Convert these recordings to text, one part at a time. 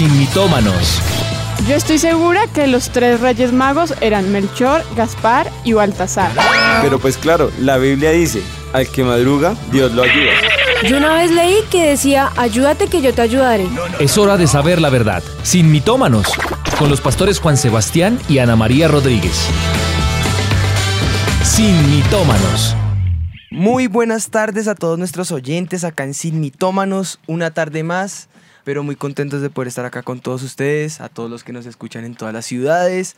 sin mitómanos. Yo estoy segura que los tres reyes magos eran Melchor, Gaspar y Baltasar. Pero pues claro, la Biblia dice, al que madruga, Dios lo ayuda. Yo una vez leí que decía, ayúdate que yo te ayudaré. Es hora de saber la verdad, sin mitómanos, con los pastores Juan Sebastián y Ana María Rodríguez. Sin mitómanos. Muy buenas tardes a todos nuestros oyentes acá en Sin Mitómanos, una tarde más, pero muy contentos de poder estar acá con todos ustedes, a todos los que nos escuchan en todas las ciudades.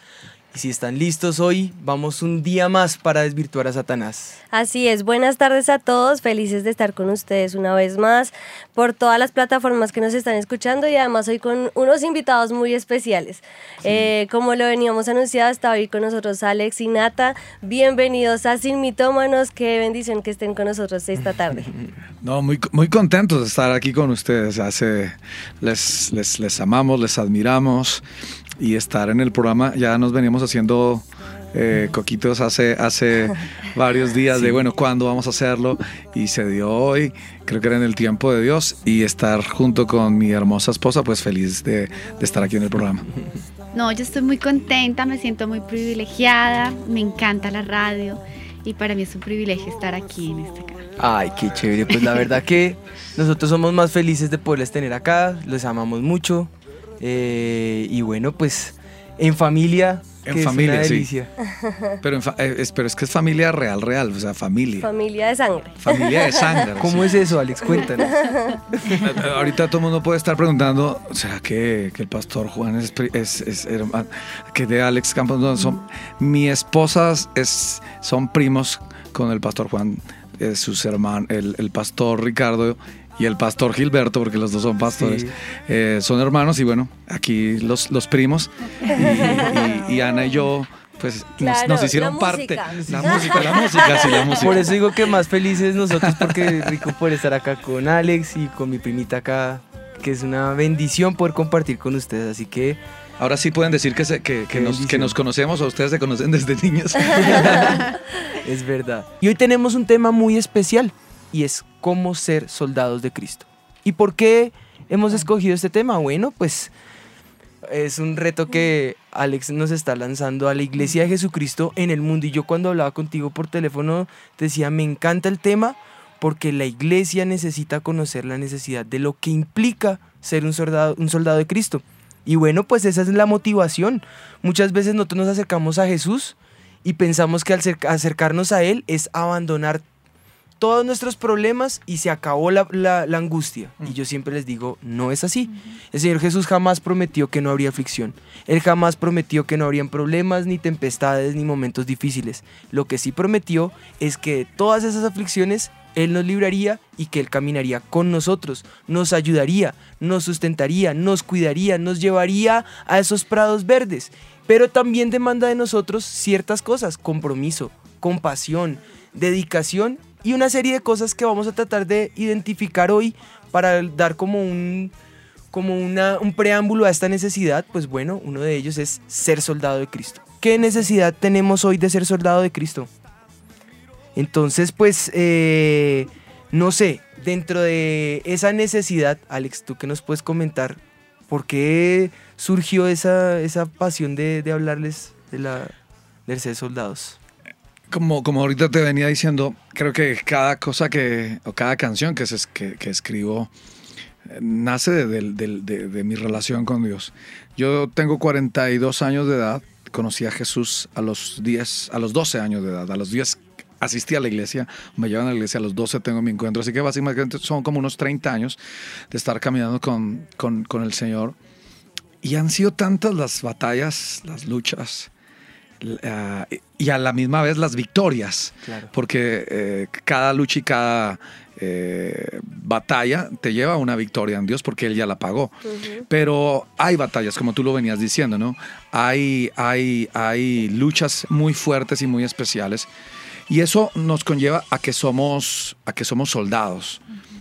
Y si están listos hoy, vamos un día más para desvirtuar a Satanás. Así es, buenas tardes a todos, felices de estar con ustedes una vez más por todas las plataformas que nos están escuchando y además hoy con unos invitados muy especiales. Eh, como lo veníamos anunciado, está hoy con nosotros Alex y Nata. Bienvenidos a Sin Mitómanos, qué bendición que estén con nosotros esta tarde. No, muy, muy contentos de estar aquí con ustedes. Hace, les, les, les amamos, les admiramos y estar en el programa. Ya nos veníamos haciendo eh, coquitos hace, hace varios días de, bueno, ¿cuándo vamos a hacerlo? Y se dio hoy, creo que era en el tiempo de Dios, y estar junto con mi hermosa esposa, pues feliz de, de estar aquí en el programa. No, yo estoy muy contenta, me siento muy privilegiada, me encanta la radio y para mí es un privilegio estar aquí en este canal. Ay, qué chévere. Pues la verdad que nosotros somos más felices de poderles tener acá, les amamos mucho. Eh, y bueno, pues en familia. En que es familia, una sí. delicia. Pero, en fa- eh, es, pero es que es familia real, real, o sea, familia. Familia de sangre. Familia de sangre. ¿Cómo es eso, Alex? Cuéntanos. Eh, Ahorita todo el mundo puede estar preguntando, ¿será que, que el pastor Juan es, pri- es, es hermano? Que de Alex Campos, no, son, mi esposa es, son primos con el pastor Juan, eh, sus hermanos, el, el pastor Ricardo y el pastor Gilberto, porque los dos son pastores, Sí. eh, son hermanos y bueno, aquí los, los primos y, y- y Ana y yo. Pues nos- Claro, nos, hicieron la parte. música. La música, la música, sí, la música. Por eso digo que más felices nosotros, porque es rico poder estar acá con Alex y con mi primita acá, que es una bendición poder compartir con ustedes. Así que Ahora sí pueden decir que, se- que, que nos, que nos conocemos o ustedes se conocen desde niños. es verdad. Y hoy tenemos un tema muy especial y es cómo ser soldados de Cristo. ¿Y por qué hemos escogido este tema? Bueno, pues es un reto que Alex nos está lanzando a la iglesia de Jesucristo en el mundo. Y yo cuando hablaba contigo por teléfono te decía, me encanta el tema porque la iglesia necesita conocer la necesidad de lo que implica ser un soldado, un soldado de Cristo. Y bueno, pues esa es la motivación. Muchas veces nosotros nos acercamos a Jesús y pensamos que al cer- acercarnos a Él es abandonar todos nuestros problemas y se acabó la, la- la angustia. Y yo siempre les digo, no es así. El Señor Jesús jamás prometió que no habría aflicción. Él jamás prometió que no habrían problemas, ni tempestades, ni momentos difíciles. Lo que sí prometió es que de todas esas aflicciones Él nos libraría y que Él caminaría con nosotros, nos ayudaría, nos sustentaría, nos cuidaría, nos llevaría a esos prados verdes. Pero también demanda de nosotros ciertas cosas, compromiso, compasión, dedicación y una serie de cosas que vamos a tratar de identificar hoy para dar como un, como una, un preámbulo a esta necesidad. Pues bueno, uno de ellos es ser soldado de Cristo. ¿Qué necesidad tenemos hoy de ser soldado de Cristo? Entonces, pues, eh, no sé, dentro de esa necesidad, Alex, ¿tú qué nos puedes comentar? ¿Por qué surgió esa, esa pasión de, de hablarles de, la, de ser soldados? Como, como ahorita te venía diciendo, creo que cada cosa que, o cada canción que, se, que, que escribo eh, nace de, del- de- de mi relación con Dios. Yo tengo 42 años de edad, conocí a Jesús a los 10, a los 12 años de edad, a los 10 asistí a la iglesia, me llevan a la iglesia, a los 12 tengo mi encuentro, así que básicamente son como unos 30 años de estar caminando con, con, con el Señor. Y han sido tantas las batallas, las luchas, ah, y a la misma vez las victorias, Claro. porque eh, cada lucha y cada eh, batalla te lleva a una victoria en Dios porque Él ya la pagó. Pero hay batallas, como tú lo venías diciendo, ¿no? Hay, hay, hay luchas muy fuertes y muy especiales. Y eso nos conlleva a que somos, a que somos soldados,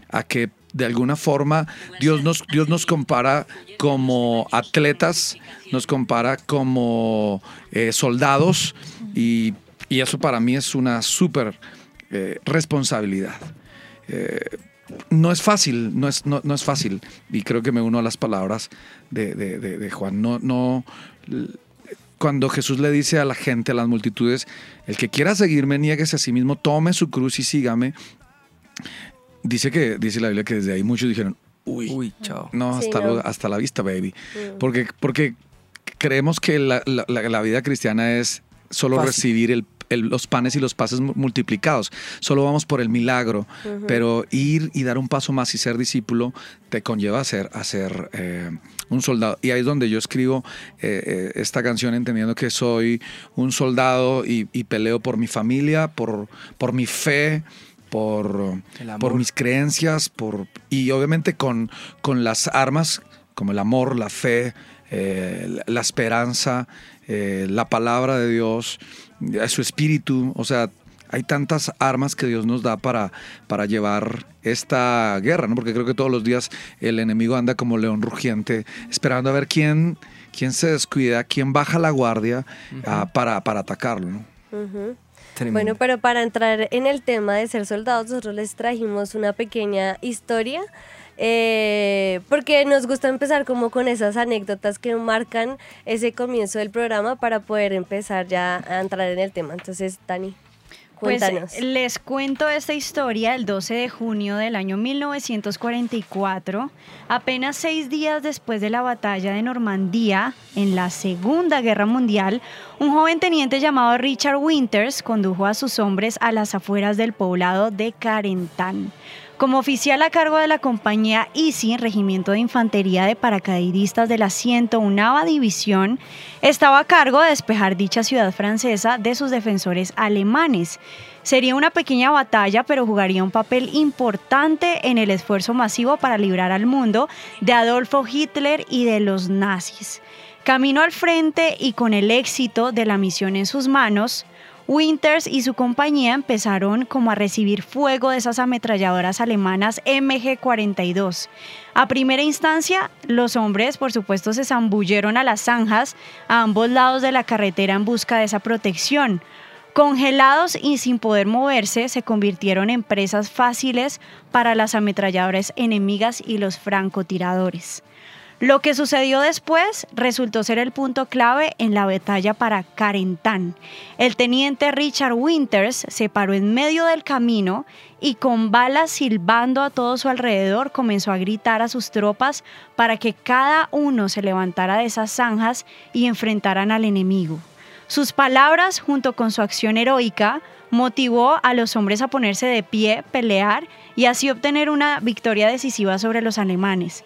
a que de alguna forma Dios nos, Dios nos compara como atletas, nos compara como eh, soldados y, y eso para mí es una súper eh, responsabilidad. Eh, no es fácil, no es, no, no es fácil. Y creo que me uno a las palabras de, de- de- Juan. No, no, cuando Jesús le dice a la gente, a las multitudes, el que quiera seguirme, niéguese a sí mismo, tome su cruz y sígame. Dice que, dice la Biblia que desde ahí muchos dijeron, uy, Uy, chao. no, Sí, hasta, no. luego- hasta la vista, baby. Mm. Porque, porque creemos que la, la- la- la vida cristiana es solo Fácil. recibir el- el- los panes y los pases mu- multiplicados. Solo vamos por el milagro. Pero ir y dar un paso más y ser discípulo te conlleva a ser, a ser eh, un soldado. Y ahí es donde yo escribo eh, eh, esta canción entendiendo que soy un soldado y, y peleo por mi familia, por, por mi fe. Por, por mis creencias, por, y obviamente con, con las armas como el amor, la fe, eh, la- la esperanza, eh, la palabra de Dios, eh, su espíritu. O sea, hay tantas armas que Dios nos da para, para llevar esta guerra, ¿no? Porque creo que todos los días el enemigo anda como león rugiente, esperando a ver quién, quién se descuida, quién baja la guardia ah, para, para atacarlo, ¿no? Bueno, pero para entrar en el tema de ser soldados, nosotros les trajimos una pequeña historia. eh, porque nos gusta empezar como con esas anécdotas que marcan ese comienzo del programa para poder empezar ya a entrar en el tema. Entonces, Dani, Pues cuéntanos. les cuento esta historia el 12 de junio del año 1944, apenas seis días después de la batalla de Normandía en la Segunda Guerra Mundial, un joven teniente llamado Richard Winters condujo a sus hombres a las afueras del poblado de Carentán. Como oficial a cargo de la compañía Easy, Regimiento de Infantería de Paracaidistas de la 101 División, estaba a cargo de despejar dicha ciudad francesa de sus defensores alemanes. Sería una pequeña batalla, pero jugaría un papel importante en el esfuerzo masivo para librar al mundo de Adolfo Hitler y de los nazis. Camino al frente y con el éxito de la misión en sus manos, Winters y su compañía empezaron como a recibir fuego de esas ametralladoras alemanas MG-42. A primera instancia, los hombres, por supuesto, se zambulleron a las zanjas a ambos lados de la carretera en busca de esa protección. Congelados y sin poder moverse, se convirtieron en presas fáciles para las ametralladoras enemigas y los francotiradores. Lo que sucedió después resultó ser el punto clave en la batalla para Carentán. El teniente Richard Winters se paró en medio del camino y con balas silbando a todo su alrededor comenzó a gritar a sus tropas para que cada uno se levantara de esas zanjas y enfrentaran al enemigo. Sus palabras, junto con su acción heroica, motivó a los hombres a ponerse de pie, pelear y así obtener una victoria decisiva sobre los alemanes.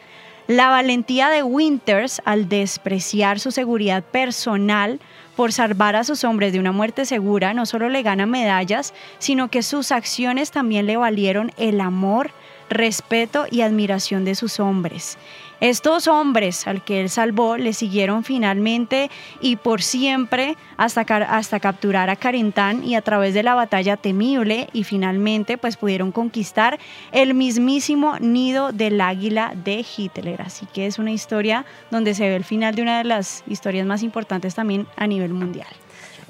La valentía de Winters al despreciar su seguridad personal por salvar a sus hombres de una muerte segura no solo le gana medallas, sino que sus acciones también le valieron el amor, respeto y admiración de sus hombres. Estos hombres al que él salvó le siguieron finalmente y por siempre hasta, hasta capturar a Carentán y a través de la batalla temible y finalmente pues pudieron conquistar el mismísimo nido del águila de Hitler. Así que es una historia donde se ve el final de una de las historias más importantes también a nivel mundial.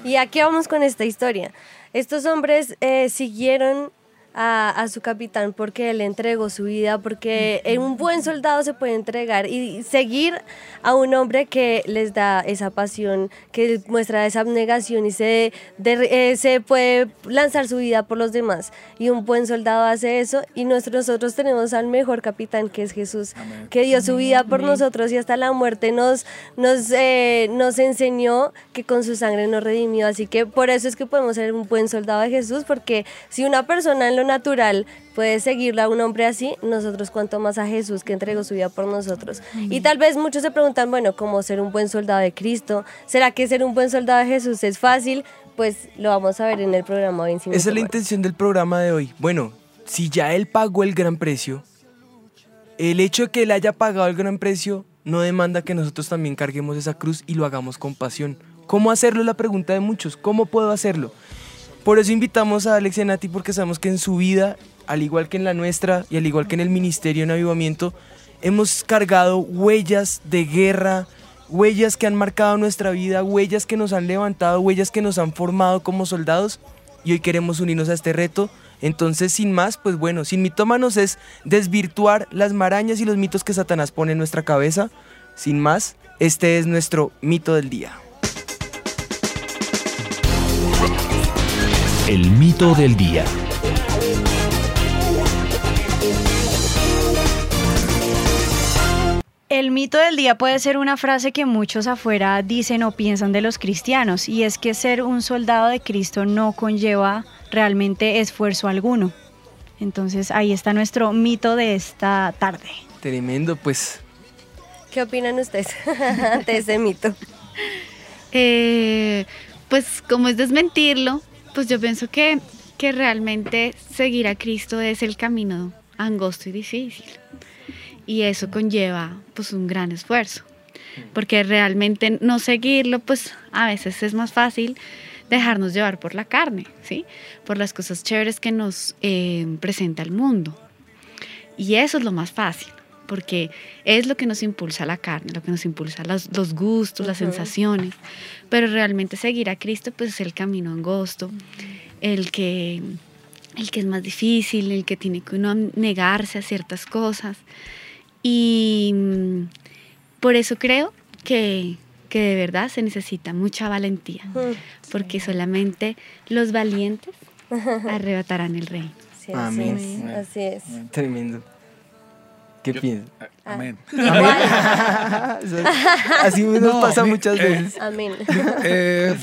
¿Y a qué vamos con esta historia? Estos hombres eh, siguieron a, a su capitán porque él entregó su vida, porque un buen soldado se puede entregar y seguir a un hombre que les da esa pasión, que muestra esa abnegación y se, de- eh, se puede lanzar su vida por los demás. Y un buen soldado hace eso y nosotros, nosotros tenemos al mejor capitán que es Jesús, que dio su vida por nosotros y hasta la muerte nos, nos, eh, nos enseñó que con su sangre nos redimió. Así que por eso es que podemos ser un buen soldado de Jesús, porque si una persona en lo natural puede seguirle a un hombre así, nosotros cuanto más a Jesús que entregó su vida por nosotros. Y tal vez muchos se preguntan, bueno, ¿cómo ser un buen soldado de Cristo? ¿Será que ser un buen soldado de Jesús es fácil? Pues lo vamos a ver en el programa hoy Esa es la intención del programa de hoy. Bueno, si ya él pagó el gran precio, el hecho de que él haya pagado el gran precio no demanda que nosotros también carguemos esa cruz y lo hagamos con pasión. ¿Cómo hacerlo? Es la pregunta de muchos. ¿Cómo puedo hacerlo? Por eso invitamos a Alex y Nati porque sabemos que en su vida, al igual que en la nuestra y al igual que en el Ministerio en Avivamiento, hemos cargado huellas de guerra, huellas que han marcado nuestra vida, huellas que nos han levantado, huellas que nos han formado como soldados y hoy queremos unirnos a este reto Entonces, sin más, pues bueno, sin mitómanos es desvirtuar las marañas y los mitos que Satanás pone en nuestra cabeza. Sin más, este es nuestro mito del día. El mito del día. El mito del día puede ser una frase que muchos afuera dicen o piensan de los cristianos, y es que ser un soldado de Cristo no conlleva realmente esfuerzo alguno. Entonces ahí está nuestro mito de esta tarde. Tremendo, pues. ¿Qué opinan ustedes de ese mito? Eh, pues como es desmentirlo, pues yo pienso que, que realmente seguir a Cristo es el camino angosto y difícil. Y eso conlleva pues un gran esfuerzo. Porque realmente no seguirlo, pues a veces es más fácil dejarnos llevar por la carne, ¿sí? Por las cosas chéveres que nos eh, presenta el mundo. Y eso es lo más fácil, porque es lo que nos impulsa la carne, lo que nos impulsa los, los gustos, las sensaciones. Pero realmente seguir a Cristo, pues es el camino angosto, el que, el que es más difícil, el que tiene que uno negarse a ciertas cosas. Y mm, por eso creo que, que de verdad se necesita mucha valentía, porque solamente los valientes arrebatarán el reino. Sí, así Amén. Así es. Tremendo. ¿Qué piensas? Amén. Así nos No, pasa muchas eh, veces. Amén. Eh,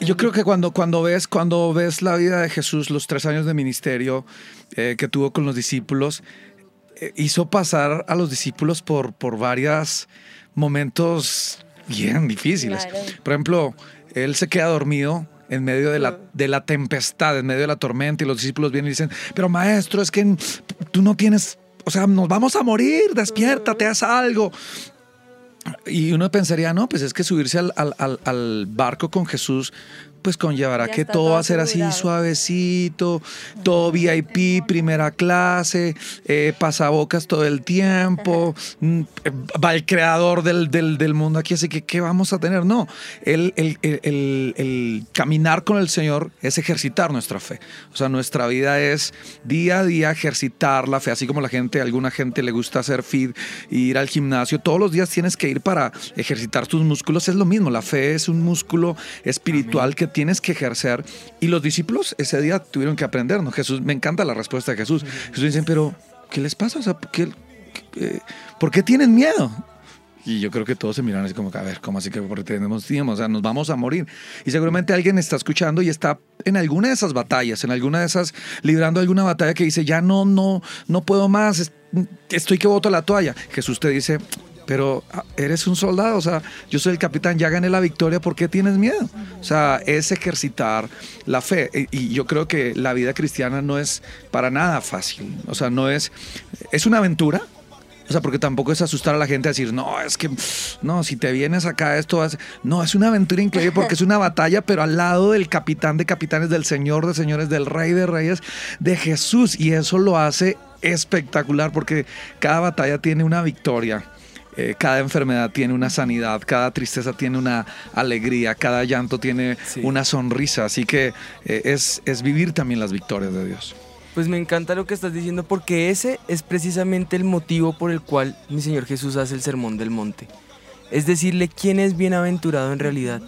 yo creo que cuando, cuando, ves, cuando ves la vida de Jesús, los tres años de ministerio eh, que tuvo con los discípulos, eh, hizo pasar a los discípulos por, por varios momentos bien difíciles. Claro. Por ejemplo, él se queda dormido en medio de la, de la tempestad, en medio de la tormenta, y los discípulos vienen y dicen, pero maestro, es que tú no tienes, o sea, nos vamos a morir, despiértate, haz algo. Y uno pensaría, no, pues es que subirse al, al- al- barco con Jesús, pues conllevará Ya que todo va a ser así suavecito, todo VIP, primera clase, eh, pasabocas todo el tiempo, mm, eh, va el creador del, del- del mundo aquí, así que ¿qué vamos a tener? No, el, el- el- el- el caminar con el Señor es ejercitar nuestra fe. O sea, nuestra vida es día a día ejercitar la fe, así como la gente, a alguna gente le gusta hacer fit, ir al gimnasio, todos los días tienes que ir para ejercitar tus músculos, es lo mismo, la fe es un músculo espiritual que tienes que ejercer y los discípulos ese día tuvieron que aprender, ¿no? Jesús, me encanta la respuesta de Jesús. Jesús dice, pero ¿qué les pasa? O sea, ¿por qué, ¿por qué tienen miedo? Y yo creo que todos se miran así como, a ver, ¿cómo así que tenemos tiempo? O sea, nos vamos a morir. Y seguramente alguien está escuchando y está en alguna de esas batallas, en alguna de esas, librando alguna batalla que dice, ya no, no, no puedo más, es- estoy que boto la toalla. Jesús te dice, pero ah, eres un soldado, o sea, yo soy el capitán, ya gané la victoria, ¿por qué tienes miedo? O sea, es ejercitar la fe. Y y yo creo que la vida cristiana no es para nada fácil. O sea, no es, es una aventura, o sea, porque tampoco es asustar a la gente a decir, no, es que, no, si te vienes acá, esto ser-". No, es una aventura increíble porque es una batalla, pero al lado del capitán de capitanes, del señor de señores, del rey de reyes, de Jesús. Y eso lo hace espectacular porque cada batalla tiene una victoria. Eh, cada enfermedad tiene una sanidad, cada tristeza tiene una alegría, cada llanto tiene Sí. una sonrisa. Así que eh, es, es vivir también las victorias de Dios. Pues me encanta lo que estás diciendo porque ese es precisamente el motivo por el cual mi Señor Jesús hace el sermón del monte. Es decirle quién es bienaventurado en realidad.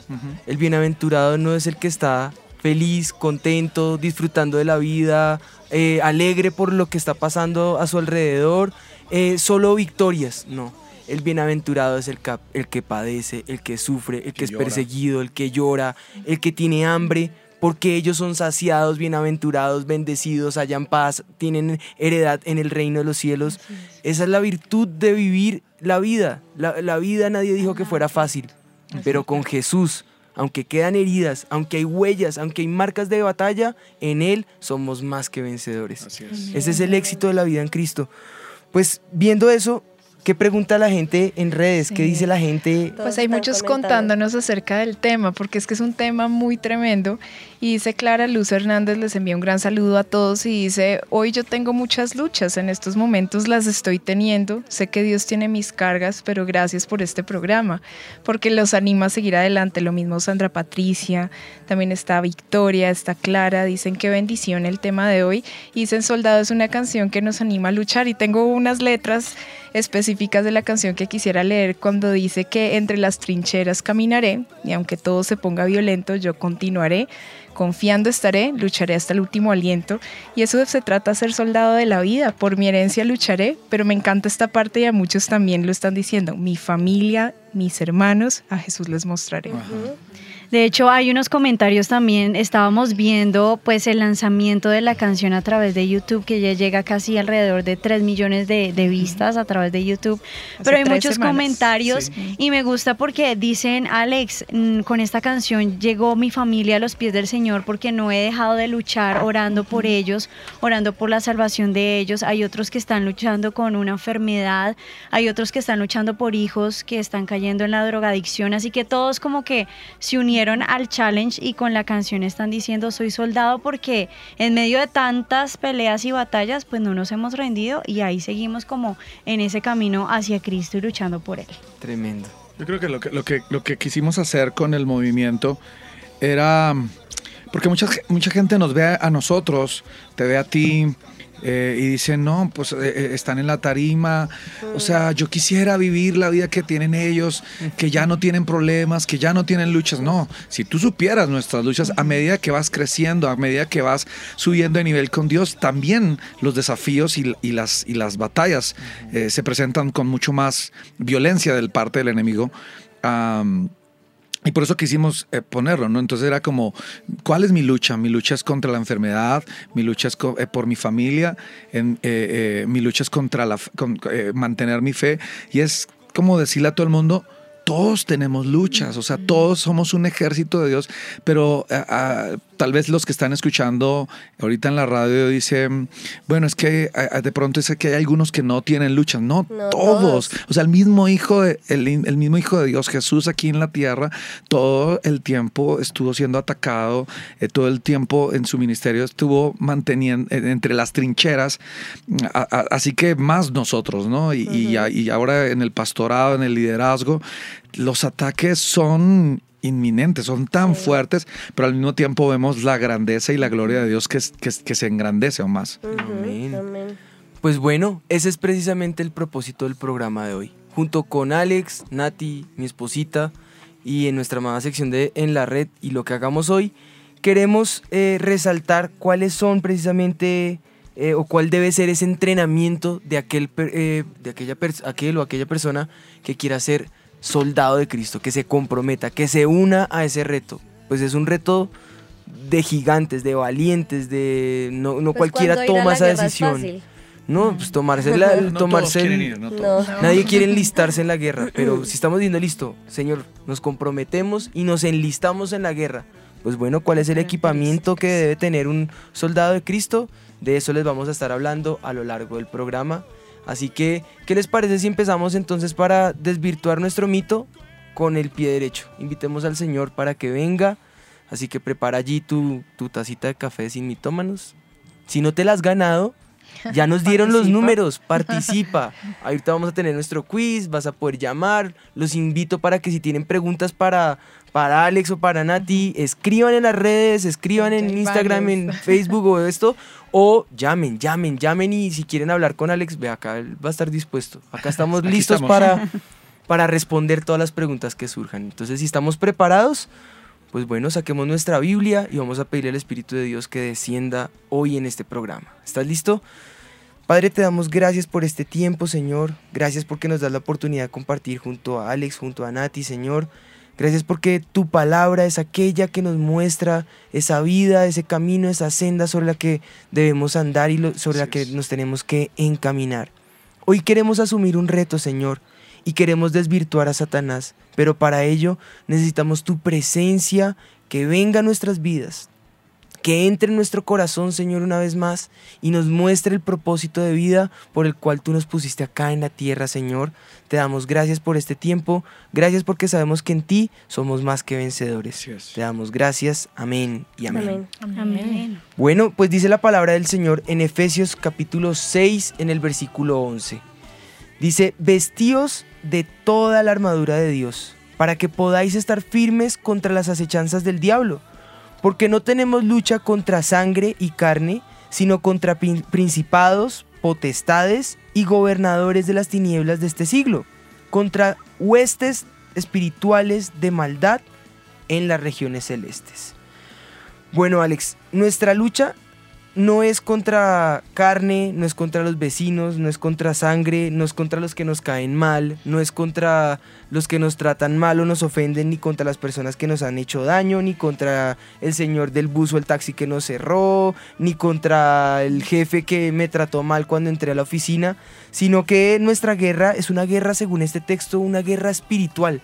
El bienaventurado no es el que está feliz, contento, disfrutando de la vida, eh, alegre por lo que está pasando a su alrededor, eh, solo victorias. No, el bienaventurado es el, cap- el que padece, el que sufre, el que, que es llora. perseguido, el que llora, el que tiene hambre, porque ellos son saciados, bienaventurados, bendecidos, hallan paz, tienen heredad en el reino de los cielos. Esa es la virtud de vivir la vida. La, la vida nadie dijo que fuera fácil, pero con Jesús, aunque quedan heridas, aunque hay huellas, aunque hay marcas de batalla, en Él somos más que vencedores. Así es. Ese es el éxito de la vida en Cristo. Pues viendo eso, ¿Qué pregunta la gente en redes? ¿Qué Sí. dice la gente? Pues hay muchos comentando. contándonos acerca del tema, porque es que es un tema muy tremendo. Y dice Clara Luz Hernández, les envía un gran saludo a todos y dice, hoy yo tengo muchas luchas, en estos momentos las estoy teniendo, sé que Dios tiene mis cargas, pero gracias por este programa, porque los anima a seguir adelante. Lo mismo Sandra Patricia, también está Victoria, está Clara, dicen qué bendición el tema de hoy. Y dicen Soldado es una canción que nos anima a luchar y tengo unas letras específicas de la canción que quisiera leer cuando dice que entre las trincheras caminaré y aunque todo se ponga violento yo continuaré, confiando estaré, lucharé hasta el último aliento. Y eso se trata de ser soldado de la vida, por mi herencia lucharé, pero me encanta esta parte y a muchos también lo están diciendo, mi familia, mis hermanos, a Jesús les mostraré. De hecho, hay unos comentarios también. Estábamos viendo pues el lanzamiento de la canción a través de YouTube, que ya llega casi alrededor de 3 millones de, de vistas a través de YouTube. Hace Pero hay muchos semanas. comentarios Sí. y me gusta porque dicen, Alex, mm, con esta canción llegó mi familia a los pies del Señor porque no he dejado de luchar orando por ellos, orando por la salvación de ellos. Hay otros que están luchando con una enfermedad, hay otros que están luchando por hijos que están cayendo en la drogadicción, así que todos como que se unieron al challenge y con la canción están diciendo soy soldado porque en medio de tantas peleas y batallas pues no nos hemos rendido y ahí seguimos como en ese camino hacia Cristo y luchando por él. Tremendo. Yo creo que lo que, lo que, lo que quisimos hacer con el movimiento era, porque mucha, mucha gente nos ve a nosotros, te ve a ti eh, y dice, no, pues eh, eh, están en la tarima, o sea, yo quisiera vivir la vida que tienen ellos, que ya no tienen problemas, que ya no tienen luchas. No, si tú supieras nuestras luchas, a medida que vas creciendo, a medida que vas subiendo de nivel con Dios, también los desafíos y, las, y las batallas se presentan con mucho más violencia del parte del enemigo. Y por eso quisimos eh, ponerlo, ¿no? Entonces era como, ¿cuál es mi lucha? Mi lucha es contra la enfermedad, mi lucha es eh, por mi familia, eh, mi lucha es contra la, con- mantener mi fe. Y es como decirle a todo el mundo, todos tenemos luchas, o sea, todos somos un ejército de Dios, pero ah, ah, tal vez los que están escuchando ahorita en la radio dicen, bueno, es que ah, de pronto es que hay algunos que no tienen luchas, no, No, todos. todos. O sea, el mismo hijo de, el, el mismo hijo de Dios, Jesús aquí en la tierra, todo el tiempo estuvo siendo atacado, eh, todo el tiempo en su ministerio estuvo manteniendo eh, entre las trincheras, así que más nosotros, ¿no? Y, y a- y ahora en el pastorado, en el liderazgo, los ataques son inminentes, son tan fuertes, pero al mismo tiempo vemos la grandeza y la gloria de Dios que, se engrandece aún más. Amén. amén. Pues bueno, ese es precisamente el propósito del programa de hoy. Junto con Alex, Nati, mi esposita y en nuestra amada sección de En la Red y lo que hagamos hoy, queremos eh, resaltar cuáles son precisamente eh, o cuál debe ser ese entrenamiento de aquel, eh, de aquella aquel o aquella persona que quiera ser soldado de Cristo, que se comprometa, que se una a ese reto. Pues es un reto de gigantes, de valientes, de no, no Pues cualquiera toma esa es decisión. No, pues tomarse la, No todos tomarse ir, no No. todos. Nadie quiere enlistarse en la guerra, pero si estamos diciendo listo, Señor, nos comprometemos y nos enlistamos en la guerra. Pues bueno, ¿cuál es el equipamiento que debe tener un soldado de Cristo? De eso les vamos a estar hablando a lo largo del programa. Así que, ¿qué les parece si empezamos entonces para desvirtuar nuestro mito con el pie derecho? Invitemos al Señor para que venga. Así que prepara allí tu, tu tacita de café sin mitómanos. Si no te la has ganado, ya nos dieron los números, participa. Ahorita vamos a tener nuestro quiz, vas a poder llamar. Los invito para que si tienen preguntas para, para Alex o para Nati, escriban en las redes, escriban en hay Instagram, en. Facebook o esto. O llamen, llamen, llamen y si quieren hablar con Alex, ve acá, él va a estar dispuesto. Acá estamos Aquí listos estamos. Para, para responder todas las preguntas que surjan. Entonces, si estamos preparados, pues bueno, saquemos nuestra Biblia y vamos a pedirle al Espíritu de Dios que descienda hoy en este programa. ¿Estás listo? Padre, te damos gracias por este tiempo, Señor. Gracias porque nos das la oportunidad de compartir junto a Alex, junto a Nati, Señor. Gracias porque tu palabra es aquella que nos muestra esa vida, ese camino, esa senda sobre la que debemos andar y sobre la que nos tenemos que encaminar. Hoy queremos asumir un reto, Señor, y queremos desvirtuar a Satanás, pero para ello necesitamos tu presencia que venga a nuestras vidas, que entre en nuestro corazón, Señor, una vez más y nos muestre el propósito de vida por el cual tú nos pusiste acá en la tierra, Señor. Te damos gracias por este tiempo, gracias porque sabemos que en ti somos más que vencedores. Te damos gracias, amén y amén. Amén. Amén. Bueno, pues dice la palabra del Señor en Efesios capítulo 6 en el versículo 11. Dice, vestíos de toda la armadura de Dios, para que podáis estar firmes contra las acechanzas del diablo, porque no tenemos lucha contra sangre y carne, sino contra prin- principados, potestades y gobernadores de las tinieblas de este siglo, contra huestes espirituales de maldad en las regiones celestes. Bueno, Alex, nuestra lucha no es contra carne, no es contra los vecinos, no es contra sangre, no es contra los que nos caen mal, no es contra los que nos tratan mal o nos ofenden, ni contra las personas que nos han hecho daño, ni contra el señor del bus o el taxi que nos cerró, ni contra el jefe que me trató mal cuando entré a la oficina, sino que nuestra guerra es una guerra, según este texto, una guerra espiritual.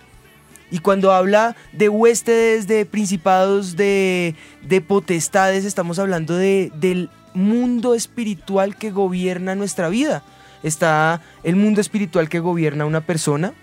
Y cuando habla de huéspedes, de principados, de, de potestades, estamos hablando de, del mundo espiritual que gobierna nuestra vida. Está el mundo espiritual que gobierna una persona.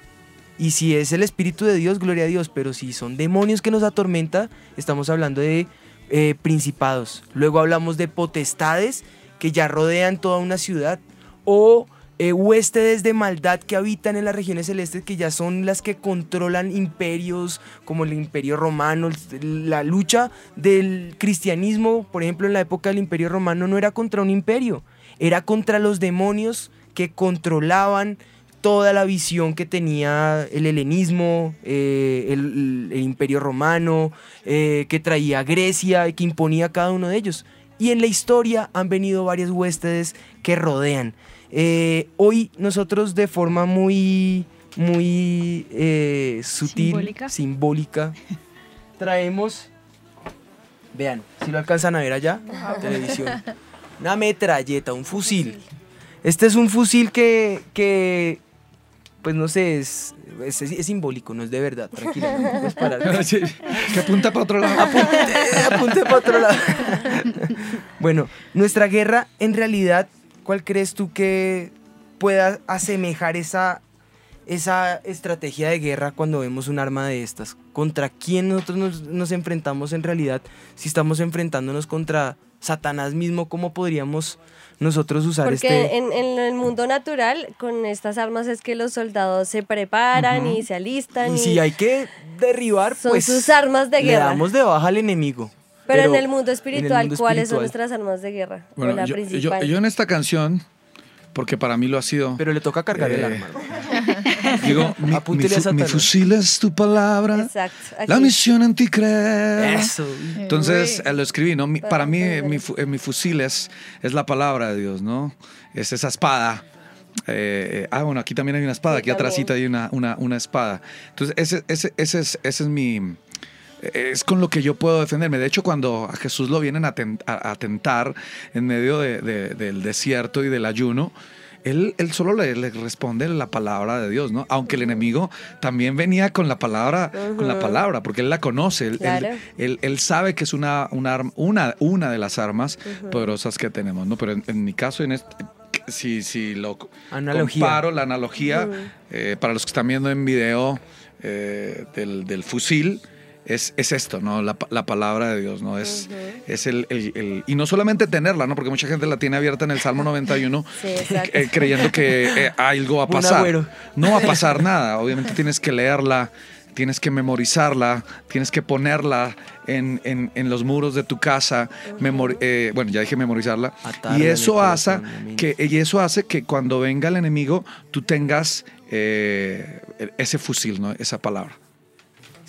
Y si es el Espíritu de Dios, gloria a Dios. Pero si son demonios que nos atormenta, estamos hablando de eh, principados. Luego hablamos de potestades que ya rodean toda una ciudad. O eh, de maldad que habitan en las regiones celestes, que ya son las que controlan imperios como el imperio romano. La lucha del cristianismo, por ejemplo, en la época del imperio romano, no era contra un imperio, era contra los demonios que controlaban toda la visión que tenía el helenismo, eh, el, imperio romano, eh, que traía Grecia y que imponía cada uno de ellos. Y en la historia han venido varias huéspedes que rodean. Eh, hoy nosotros de forma muy, muy eh, sutil, Simbólica. simbólica, traemos, vean, si lo alcanzan a ver allá, televisión, una metralleta, un fusil. Este es un fusil que, que pues no sé, es, es, es simbólico, no es de verdad, tranquila. no puedes parar. Sí, que apunta para otro lado. Apunte, apunte para otro lado. bueno, nuestra guerra, en realidad, ¿cuál crees tú que pueda asemejar esa, esa estrategia de guerra cuando vemos un arma de estas? ¿Contra quién nosotros nos, nos enfrentamos en realidad? Si estamos enfrentándonos contra Satanás mismo, ¿cómo podríamos nosotros usar Porque este...? en, en el mundo natural, con estas armas es que los soldados se preparan y se alistan. Y Y si hay que derribar, son pues sus armas de le guerra. damos de baja al enemigo. Pero, en el mundo espiritual, mundo ¿cuáles son espiritual. nuestras armas de guerra? Bueno, la yo, yo- principal. yo en esta canción, porque para mí lo ha sido, Pero le toca cargar el Eh, arma. digo, mi, mi fu- mi fusil es tu palabra, Exacto. la misión en ti creer. Eso. Entonces eh, lo escribí, ¿no? Mi- Para para mí mi, fu- eh, mi fusil es, es la palabra de Dios, ¿no? Es esa espada. Eh, eh, ah, bueno, aquí también hay una espada, Sí, aquí atrásita hay una, una, una espada. Entonces, ese, ese, ese, es, ese es mi... Es con lo que yo puedo defenderme. De hecho, cuando a Jesús lo vienen a, ten- a- a tentar en medio de- de- del desierto y del ayuno, él, él solo le, le responde la palabra de Dios, ¿no? Aunque el enemigo también venía con la palabra, con la palabra, porque él la conoce, él, él- Claro. él, él sabe que es una, una, una, una de las armas poderosas que tenemos, ¿no? Pero en, en mi caso, en este, si, si lo Analogía. comparo, la analogía, eh, para los que están viendo en video eh, del, del fusil, es, es esto, ¿no? La, la palabra de Dios, ¿no? Es, es el, el- el- Y no solamente tenerla, ¿no? Porque mucha gente la tiene abierta en el Salmo 91 Sí, eh, creyendo que eh, algo va a pasar. No va a pasar nada. Obviamente tienes que leerla, tienes que memorizarla, tienes que ponerla en, en- en los muros de tu casa. eh, bueno, ya dije memorizarla. Y eso, hace que, y eso hace que cuando venga el enemigo, tú tengas eh, ese fusil, ¿no? Esa palabra.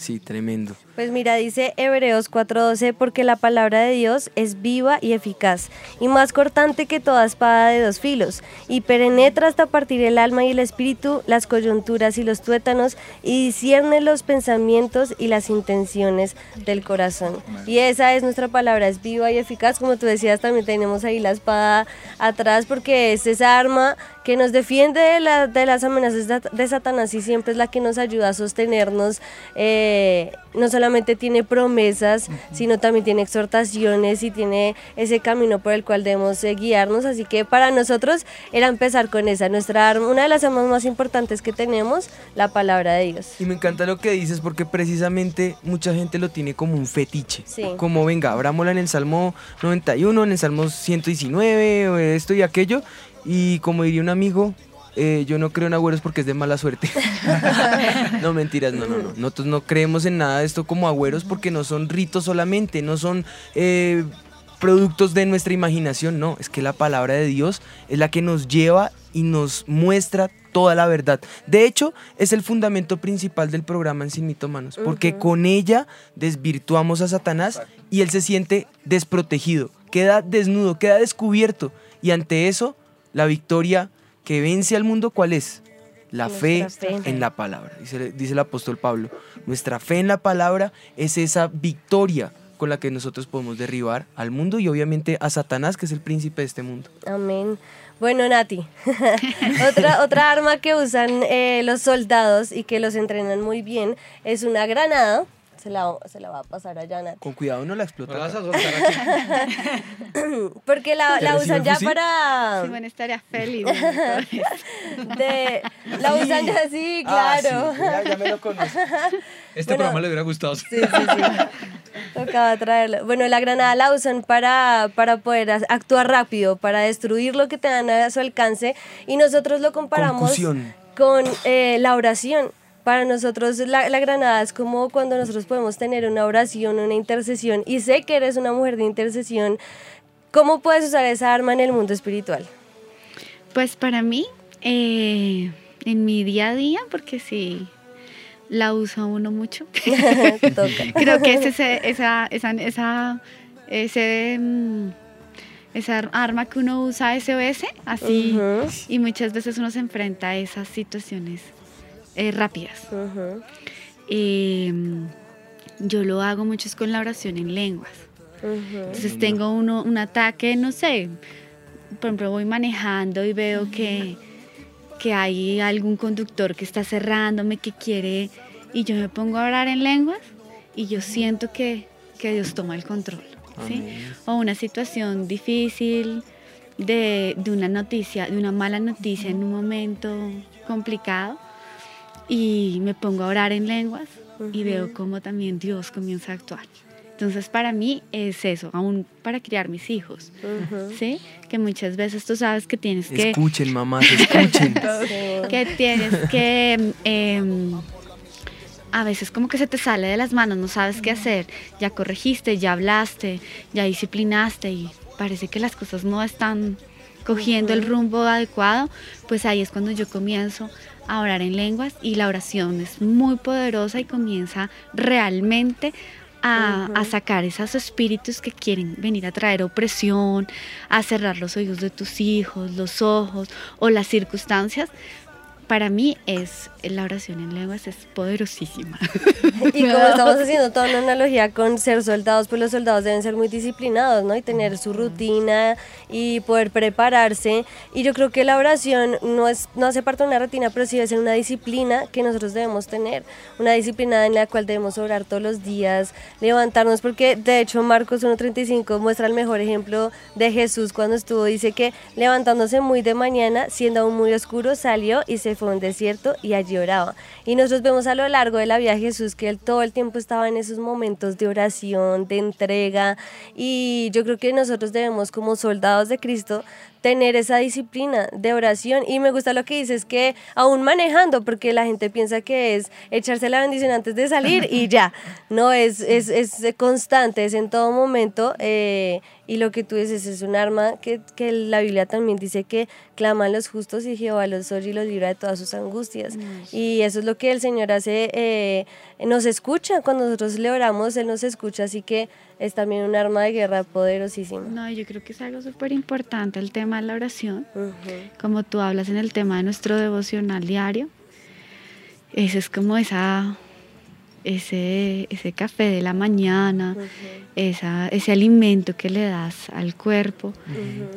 Sí, tremendo. Pues mira, dice Hebreos 4:12, porque la palabra de Dios es viva y eficaz, y más cortante que toda espada de dos filos, y penetra hasta partir el alma y el espíritu, las coyunturas y los tuétanos, y discierne los pensamientos y las intenciones del corazón. Y esa es nuestra palabra, es viva y eficaz, como tú decías, también tenemos ahí la espada atrás, porque es esa arma que nos defiende de, la- de las amenazas de, Satanás y siempre es la que nos ayuda a sostenernos. eh, no solamente tiene promesas, sino también tiene exhortaciones y tiene ese camino por el cual debemos eh, guiarnos. Así que para nosotros era empezar con esa, nuestra arma, una de las armas más importantes que tenemos, la palabra de Dios. Y me encanta lo que dices porque precisamente mucha gente lo tiene como un fetiche. Sí. Como venga, abrámosla en el Salmo 91, en el Salmo 119, o esto y aquello. Y como diría un amigo, eh, yo no creo en agüeros porque es de mala suerte. no, mentiras, no, no, no. Nosotros no creemos en nada de esto como agüeros porque no son ritos solamente, no son eh, productos de nuestra imaginación, no. Es que la palabra de Dios es la que nos lleva y nos muestra toda la verdad. De hecho, es el fundamento principal del programa en Sin Mitómanos, porque con ella desvirtuamos a Satanás y él se siente desprotegido, queda desnudo, queda descubierto. Y ante eso, la victoria que vence al mundo, ¿cuál es? La fe, en la palabra, dice, dice el apóstol Pablo. Nuestra fe en la palabra es esa victoria con la que nosotros podemos derribar al mundo y obviamente a Satanás, que es el príncipe de este mundo. Amén. Bueno, Nati, otra, otra arma que usan eh, los soldados y que los entrenan muy bien es una granada. Se la, se la va a pasar allá, Nati. Con cuidado no la explota. ¿Me la vas a soltar aquí? Porque la, ¿Te la recibe usan ya fusil? para... Simón estaría feliz. de la usan ya así, claro. Ah, sí, ya, ya me lo conozco. Este Bueno. programa le hubiera gustado. Sí, sí, sí. Tocaba traerlo. Bueno, la granada la usan para, para poder actuar rápido, para destruir lo que te dan a su alcance. Y nosotros lo comparamos Concusión. con eh, la oración. Para nosotros la, la granada es como cuando nosotros podemos tener una oración, una intercesión. Y sé que eres una mujer de intercesión. ¿Cómo puedes usar esa arma en el mundo espiritual? Pues para mí, eh, en mi día a día, porque sí, la usa uno mucho. Creo que es ese, esa, esa, esa, ese, mm, esa arma que uno usa SOS, así, y muchas veces uno se enfrenta a esas situaciones eh, rápidas. Eh, yo lo hago mucho es con la oración en lenguas. Entonces tengo uno, un ataque, no sé, por ejemplo voy manejando y veo que, que hay algún conductor que está cerrándome, que quiere, y yo me pongo a orar en lenguas y yo siento que, que Dios toma el control. O una situación difícil de, de una noticia, de una mala noticia en un momento complicado y me pongo a orar en lenguas y veo cómo también Dios comienza a actuar. Entonces para mí es eso, aún para criar mis hijos, Ujú. ¿sí? Que muchas veces tú sabes que tienes que Escuchen, mamás, escuchen. Que tienes que em, a veces como que se te sale de las manos, no sabes qué hacer, ya corregiste, ya hablaste, ya disciplinaste y parece que las cosas no están cogiendo el rumbo adecuado, pues ahí es cuando yo comienzo a orar en lenguas y la oración es muy poderosa y comienza realmente a, a sacar esos espíritus que quieren venir a traer opresión, a cerrar los oídos de tus hijos, los ojos o las circunstancias. Para mí es la oración en lenguas es poderosísima. Y como estamos haciendo toda una analogía con ser soldados, pues los soldados deben ser muy disciplinados, ¿no? Y tener su rutina y poder prepararse. Y yo creo que la oración no, es, no hace parte de una rutina, pero sí debe ser una disciplina que nosotros debemos tener. Una disciplina en la cual debemos orar todos los días, levantarnos, porque de hecho Marcos 1.35 muestra el mejor ejemplo de Jesús cuando estuvo. Dice que levantándose muy de mañana, siendo aún muy oscuro, salió y se fue un desierto y allí oraba. Y nosotros vemos a lo largo de la vida a Jesús que él todo el tiempo estaba en esos momentos de oración, de entrega. Y yo creo que nosotros debemos como soldados de Cristo tener esa disciplina de oración. Y me gusta lo que dices, que aún manejando, porque la gente piensa que es echarse la bendición antes de salir y ya. No, es, es, es constante, es en todo momento. eh, y lo que tú dices es un arma que, que la Biblia también dice que claman los justos y Jehová los oye y los libra de todas sus angustias. Y eso es lo que el Señor hace, eh, nos escucha, cuando nosotros le oramos, Él nos escucha, así que es también un arma de guerra poderosísima. No, yo creo que es algo súper importante el tema de la oración. Como tú hablas en el tema de nuestro devocional diario, esa es como esa ese, ese café de la mañana, esa, ese alimento que le das al cuerpo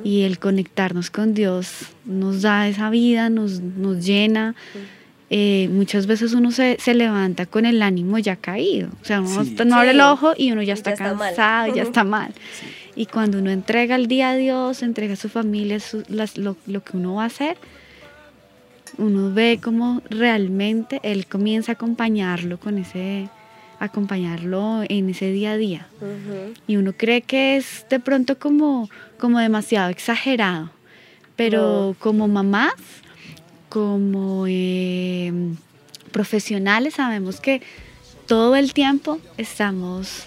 y el conectarnos con Dios nos da esa vida, nos, nos llena. Eh, muchas veces uno se, se, levanta con el ánimo ya caído, o sea, uno Sí. no abre el Sí. ojo y uno ya está Ya está mal. cansado, ya está mal. Y cuando uno entrega el día a Dios, entrega a su familia su- las- lo, lo que uno va a hacer, uno ve como realmente Él comienza a acompañarlo con ese, acompañarlo en ese día a día. Y uno cree que es de pronto como, como demasiado exagerado, pero como mamás, como eh, profesionales sabemos que todo el tiempo estamos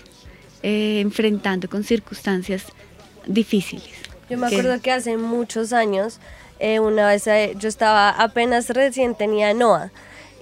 eh, enfrentando con circunstancias difíciles. Yo me acuerdo que hace muchos años, eh, una vez yo estaba apenas recién tenía Noah.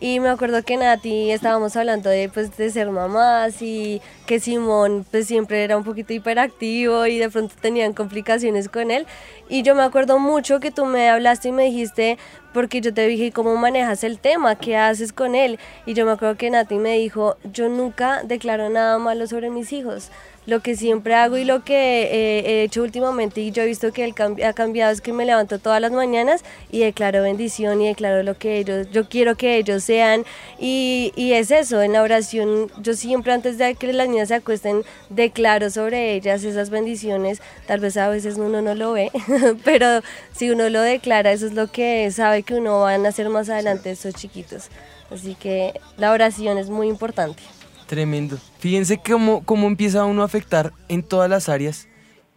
Y me acuerdo que Nati estábamos hablando de, pues, de ser mamás y que Simón pues, siempre era un poquito hiperactivo y de pronto tenían complicaciones con él. Y yo me acuerdo mucho que tú me hablaste y me dijiste, porque yo te dije, ¿cómo manejas el tema? ¿Qué haces con él? Y yo me acuerdo que Nati me dijo, yo nunca declaro nada malo sobre mis hijos. Lo que siempre hago y lo que eh, he hecho últimamente y yo he visto que él ha cambiado es que me levanto todas las mañanas y declaro bendición y declaro lo que ellos, yo quiero que ellos sean y, y es eso, en la oración yo siempre antes de que las niñas se acuesten declaro sobre ellas esas bendiciones, tal vez a veces uno no lo ve, pero si uno lo declara eso es lo que sabe que uno van a hacer más adelante estos chiquitos. Así que la oración es muy importante. Tremendo. Fíjense cómo, cómo empieza uno a afectar en todas las áreas.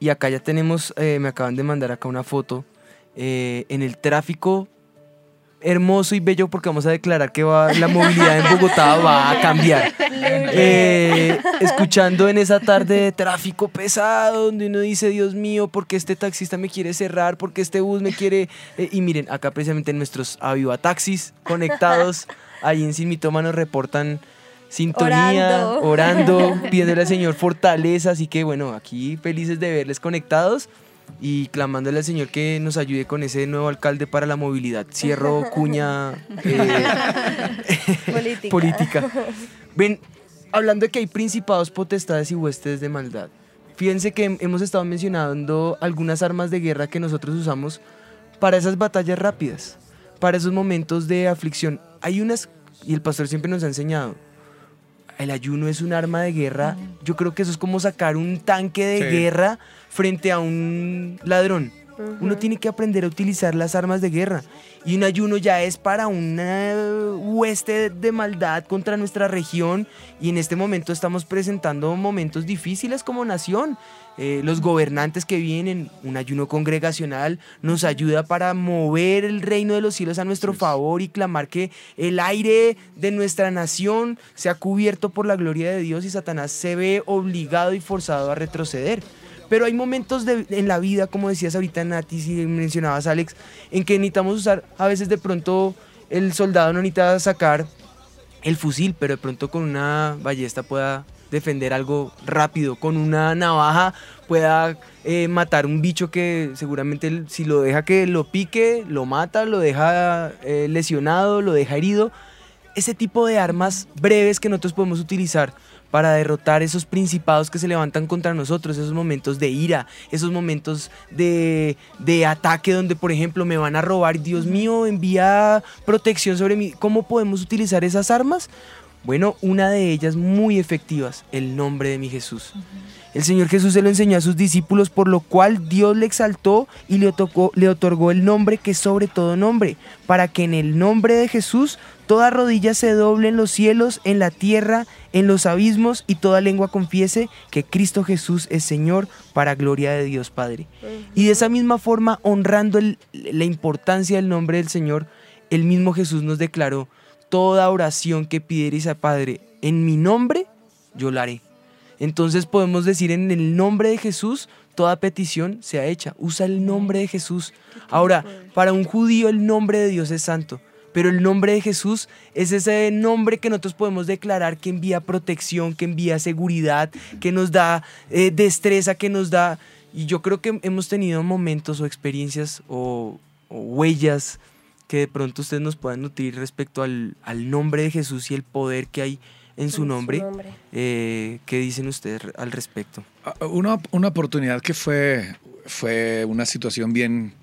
Y acá ya tenemos, eh, me acaban de mandar acá una foto, eh, en el tráfico hermoso y bello porque vamos a declarar que va, la movilidad en Bogotá va a cambiar. Eh, escuchando en esa tarde de tráfico pesado donde uno dice, Dios mío, ¿por qué este taxista me quiere cerrar? ¿Por qué este bus me quiere...? Eh, y miren, acá precisamente nuestros Aviva Taxis conectados, ahí en Sin Mitoma nos reportan sintonía, Orando. orando, pidiéndole al Señor fortaleza, así que bueno, aquí felices de verles conectados y clamándole al Señor que nos ayude con ese nuevo alcalde para la movilidad. Cierro cuña eh, Política. política. Ven, hablando de que hay principados, potestades y huestes de maldad. Fíjense que hemos estado mencionando algunas armas de guerra que nosotros usamos para esas batallas rápidas, para esos momentos de aflicción. Hay unas, y el pastor siempre nos ha enseñado, el ayuno es un arma de guerra. Yo creo que eso es como sacar un tanque de Sí. guerra frente a un ladrón. Uno tiene que aprender a utilizar las armas de guerra. Y un ayuno ya es para una hueste de maldad contra nuestra región. Y en este momento estamos presentando momentos difíciles como nación. Eh, los gobernantes que vienen, un ayuno congregacional, nos ayuda para mover el reino de los cielos a nuestro favor y clamar que el aire de nuestra nación sea cubierto por la gloria de Dios y Satanás se ve obligado y forzado a retroceder. Pero hay momentos de- en la vida, como decías ahorita Nati, y mencionabas Alex, en que necesitamos usar, a veces de pronto el soldado no necesita sacar el fusil, pero de pronto con una ballesta pueda defender algo rápido, con una navaja pueda eh, matar un bicho que seguramente si lo deja que lo pique, lo mata, lo deja eh, lesionado, lo deja herido. Ese tipo de armas breves que nosotros podemos utilizar para derrotar esos principados que se levantan contra nosotros, esos momentos de ira, esos momentos de, de ataque donde, por ejemplo, me van a robar, Dios mío, envía protección sobre mí. ¿Cómo podemos utilizar esas armas? Bueno, una de ellas muy efectivas, el nombre de mi Jesús. El Señor Jesús se lo enseñó a sus discípulos, por lo cual Dios le exaltó y le otorgó, le otorgó el nombre que es sobre todo nombre, para que en el nombre de Jesús toda rodilla se doble en los cielos, en la tierra, en los abismos, y toda lengua confiese que Cristo Jesús es Señor, para gloria de Dios Padre. Y de esa misma forma, honrando el- la importancia del nombre del Señor, el mismo Jesús nos declaró, toda oración que pidierais al Padre en mi nombre, yo la haré. Entonces podemos decir en el nombre de Jesús, toda petición sea hecha. Usa el nombre de Jesús. Ahora, para un judío el nombre de Dios es santo, pero el nombre de Jesús es ese nombre que nosotros podemos declarar que envía protección, que envía seguridad, que nos da eh, destreza, que nos da... Y yo creo que hemos tenido momentos o experiencias o huellas que de pronto ustedes nos puedan nutrir respecto al, al nombre de Jesús y el poder que hay en su En su nombre. nombre. Eh, ¿Qué dicen ustedes al respecto? Ah, Una, una oportunidad que fue, fue una situación bien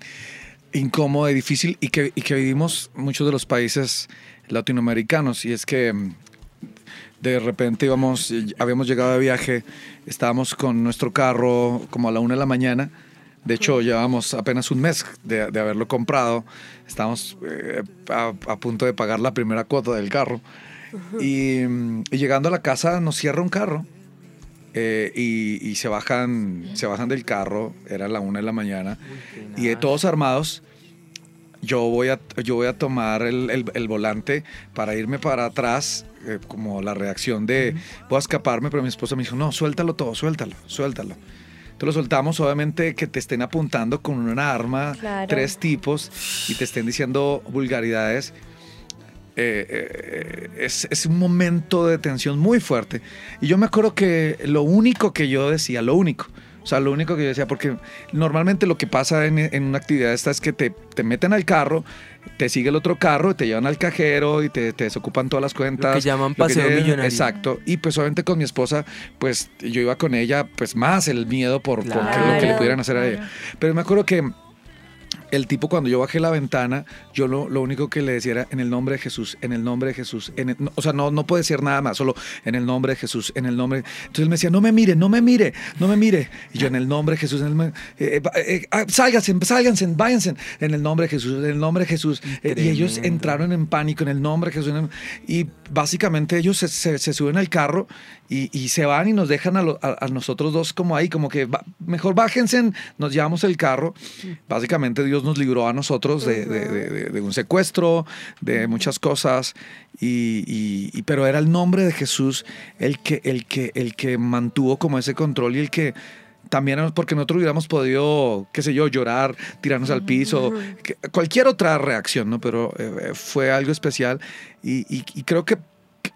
incómoda y difícil y que, y que vivimos muchos de los países latinoamericanos y es que mm, de repente íbamos, habíamos llegado de viaje, estábamos con nuestro carro como a la una de la mañana. De hecho, llevábamos apenas un mes de, de haberlo comprado. Estábamos eh, a, a punto de pagar la primera cuota del carro. Y, mm, y llegando a la casa nos cierra un carro. eh, y, y se bajan se bajan del carro, era la una de la mañana, y todos armados, yo voy a, yo voy a tomar el, el- el volante para irme para atrás, eh, como la reacción de voy a escaparme, pero mi esposa me dijo, no, suéltalo todo, suéltalo, suéltalo. Entonces lo soltamos, obviamente que te estén apuntando con una arma, Claro. tres tipos, y te estén diciendo vulgaridades. eh, eh, es, es un momento de tensión muy fuerte. Y yo me acuerdo que lo único que yo decía, lo único, o sea, lo único que yo decía, porque normalmente lo que pasa en, en una actividad esta es que te, te meten al carro, te sigue el otro carro, te llevan al cajero y te, te desocupan todas las cuentas. Lo que llaman Lo que paseo millonario. Exacto. Y pues obviamente con mi esposa, pues yo iba con ella, pues más el miedo por, lo que le pudieran hacer a ella. Pero me acuerdo que el tipo cuando yo bajé la ventana, yo lo, lo único que le decía era en el nombre de Jesús, en el nombre de Jesús. en el- no, o sea, no, no puede decir nada más, solo en el nombre de Jesús, en el nombre. Entonces él me decía, no me mire, no me mire, no me mire. Y yo en el nombre de Jesús, en el, nombre- eh, eh, eh, ah, sálganse, sálganse, váyanse, en el nombre de Jesús, en el nombre de Jesús. Eh, y ellos entraron en pánico en el nombre de Jesús. en el- y básicamente ellos se, se- se suben al carro y, y se van y nos dejan a, lo- a- a nosotros dos como ahí, como que "Va- mejor bájense, nos llevamos el carro. Básicamente Dios nos libró a nosotros de, de- de- de- de un secuestro, de muchas cosas, y, y- y- pero era el nombre de Jesús el que, el, que, el que mantuvo como ese control y el que también porque nosotros hubiéramos podido, qué sé yo, llorar, tirarnos al piso, cualquier otra reacción, ¿no? Pero eh, fue algo especial y, y- y creo que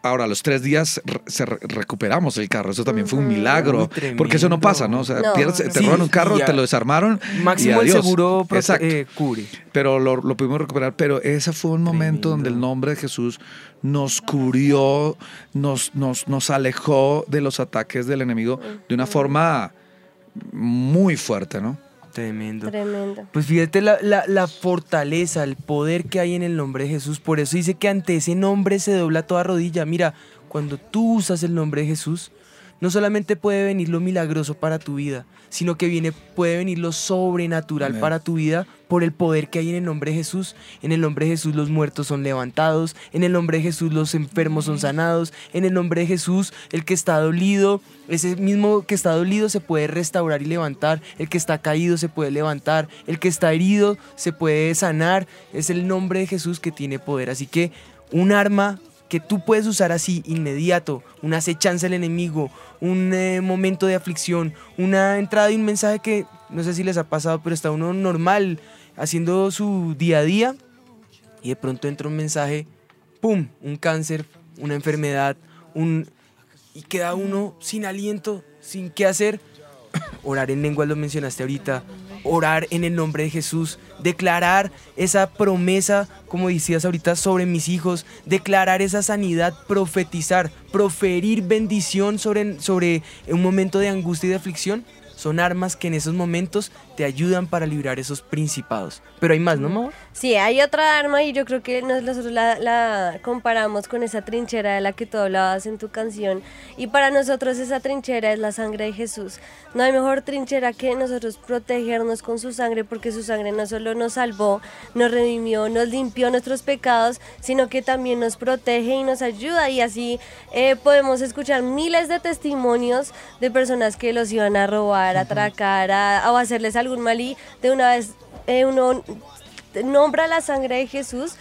ahora a los tres días re- se re- recuperamos el carro, eso también fue un milagro, porque eso no pasa, ¿no? O sea, No. pierdes- te Sí, roban un carro, y te lo desarmaron. y Máximo el adiós. seguro eh, cubre. Pero lo, lo pudimos recuperar. Pero ese fue un momento Tremendo. donde el nombre de Jesús nos cubrió, nos, nos, nos alejó de los ataques del enemigo de una forma muy fuerte, ¿no? Tremendo. Tremendo. Pues fíjate la, la- la fortaleza, el poder que hay en el nombre de Jesús. Por eso dice que ante ese nombre se dobla toda rodilla. Mira, cuando tú usas el nombre de Jesús, no solamente puede venir lo milagroso para tu vida, sino que viene, puede venir lo sobrenatural Amén. para tu vida por el poder que hay en el nombre de Jesús. En el nombre de Jesús los muertos son levantados, en el nombre de Jesús los enfermos son sanados, en el nombre de Jesús el que está dolido, ese mismo que está dolido se puede restaurar y levantar, el que está caído se puede levantar, el que está herido se puede sanar. Es el nombre de Jesús que tiene poder. Así que un arma que tú puedes usar así, inmediato, una acechanza del enemigo, un eh, momento de aflicción, una entrada de un mensaje que no sé si les ha pasado, pero está uno normal haciendo su día a día y de pronto entra un mensaje, ¡pum! Un cáncer, una enfermedad, un... y queda uno sin aliento, sin qué hacer. Orar en lengua lo mencionaste ahorita. Orar en el nombre de Jesús. Declarar esa promesa, como decías ahorita, sobre mis hijos. Declarar esa sanidad. Profetizar. Proferir bendición sobre, sobre un momento de angustia y de aflicción. Son armas que en esos momentos te ayudan para librar esos principados. Pero hay más, ¿no, Mau? Sí, hay otra arma y yo creo que nos- nosotros la, la comparamos con esa trinchera de la que tú hablabas en tu canción. Y para nosotros esa trinchera es la sangre de Jesús. No hay mejor trinchera que nosotros protegernos con su sangre porque su sangre no solo nos salvó, nos redimió, nos limpió nuestros pecados, sino que también nos protege y nos ayuda. Y así eh, podemos escuchar miles de testimonios de personas que los iban a robar, a atracar, a, o hacerles algún mal y de una vez eh, uno nombra la sangre de Jesús,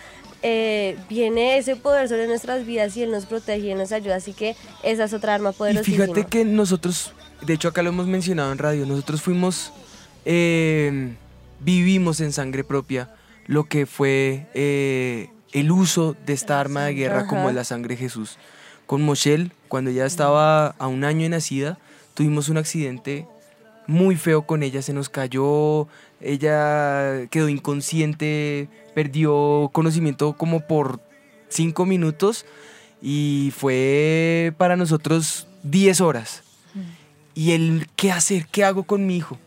eh, viene ese poder sobre nuestras vidas y Él nos protege y Él nos ayuda. Así que esa es otra arma Y poderosísima. fíjate que nosotros, de hecho acá lo hemos mencionado en radio, nosotros fuimos, eh, vivimos en sangre propia lo que fue eh, el uso de esta arma de guerra como Ajá. es la sangre de Jesús. Con Moshel, cuando ella estaba a un año de nacida, tuvimos un accidente muy feo con ella, se nos cayó, ella quedó inconsciente, perdió conocimiento como por cinco minutos Y fue para nosotros 10 horas. Y el, ¿qué hacer? ¿Qué hago con mi hijo?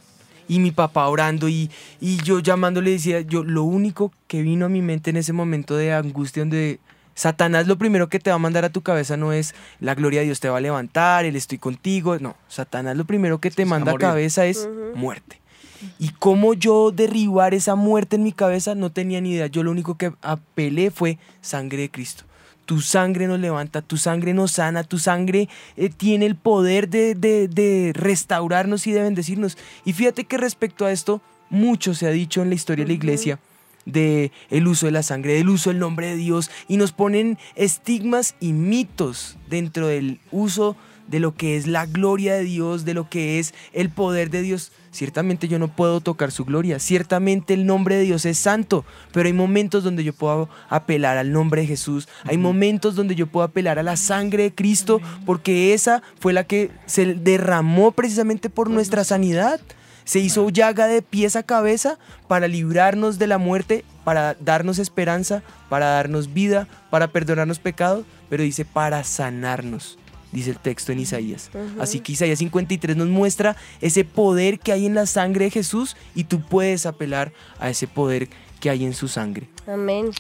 Y mi papá orando y, y yo llamándole decía, yo lo único que vino a mi mente en ese momento de angustia donde Satanás lo primero que te va a mandar a tu cabeza no es la gloria de Dios te va a levantar, el estoy contigo, no, Satanás lo primero que te manda a cabeza es muerte. Y cómo yo derribar esa muerte en mi cabeza no tenía ni idea. Yo lo único que apelé fue sangre de Cristo. Tu sangre nos levanta, tu sangre nos sana, tu sangre eh, tiene el poder de, de- de restaurarnos y de bendecirnos. Y fíjate que respecto a esto, mucho se ha dicho en la historia de la iglesia de el uso de la sangre, del uso del nombre de Dios y nos ponen estigmas y mitos dentro del uso de lo que es la gloria de Dios, de lo que es el poder de Dios. Ciertamente yo no puedo tocar su gloria, ciertamente el nombre de Dios es santo, pero hay momentos donde yo puedo apelar al nombre de Jesús, hay momentos donde yo puedo apelar a la sangre de Cristo, porque esa fue la que se derramó precisamente por nuestra sanidad. Se hizo llaga de pies a cabeza para librarnos de la muerte, para darnos esperanza, para darnos vida, para perdonarnos pecados, pero dice para sanarnos, dice el texto en Isaías. Así que Isaías 53 nos muestra ese poder que hay en la sangre de Jesús y tú puedes apelar a ese poder que hay en su sangre. Amén.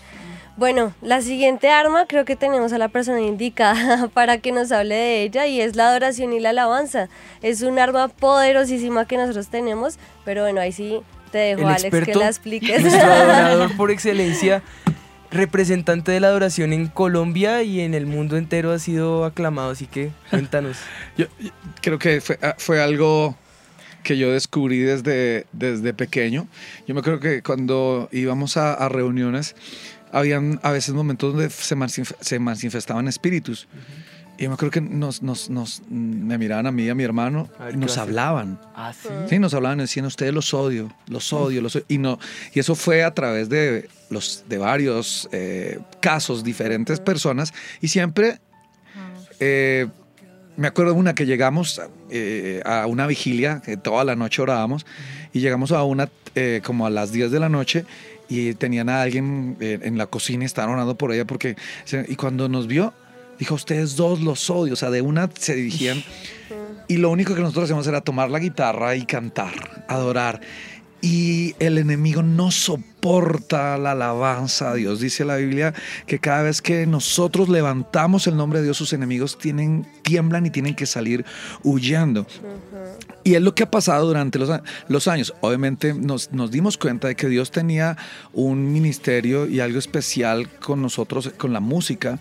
Bueno, la siguiente arma creo que tenemos a la persona indicada para que nos hable de ella y es la adoración y la alabanza. Es un arma poderosísima que nosotros tenemos, pero bueno, ahí sí te dejo, El Alex, que la expliques. nuestro adorador por excelencia, representante de la adoración en Colombia y en el mundo entero ha sido aclamado, así que cuéntanos. Yo, yo creo que fue, ah, fue algo que yo descubrí desde, desde pequeño. Yo me creo que cuando íbamos a, a reuniones, habían a veces momentos donde se, manif- se manifestaban espíritus. Y yo me creo que nos, nos, nos, me miraban a mí y a mi hermano A ver, y ¿qué nos hablaban. Ah, sí. Sí, nos hablaban decían, ustedes los odio, los odio, los odio. Y, no, y eso fue a través de, los, de varios eh, casos, diferentes personas. Y siempre, eh, me acuerdo de una que llegamos eh, a una vigilia, que toda la noche orábamos, y llegamos a una eh, como a las 10 de la noche. Y tenían a alguien en la cocina y estaban orando por ella porque... Y cuando nos vio, dijo, ustedes dos los odio. O sea, de una se dirigían y lo único que nosotros hacíamos era tomar la guitarra y cantar, adorar. Y el enemigo no soporta la alabanza a Dios. Dice la Biblia que cada vez que nosotros levantamos el nombre de Dios, sus enemigos tienen, tiemblan y tienen que salir huyendo. Y es lo que ha pasado durante los, años. Obviamente nos, nos dimos cuenta de que Dios tenía un ministerio y algo especial con nosotros, con la música.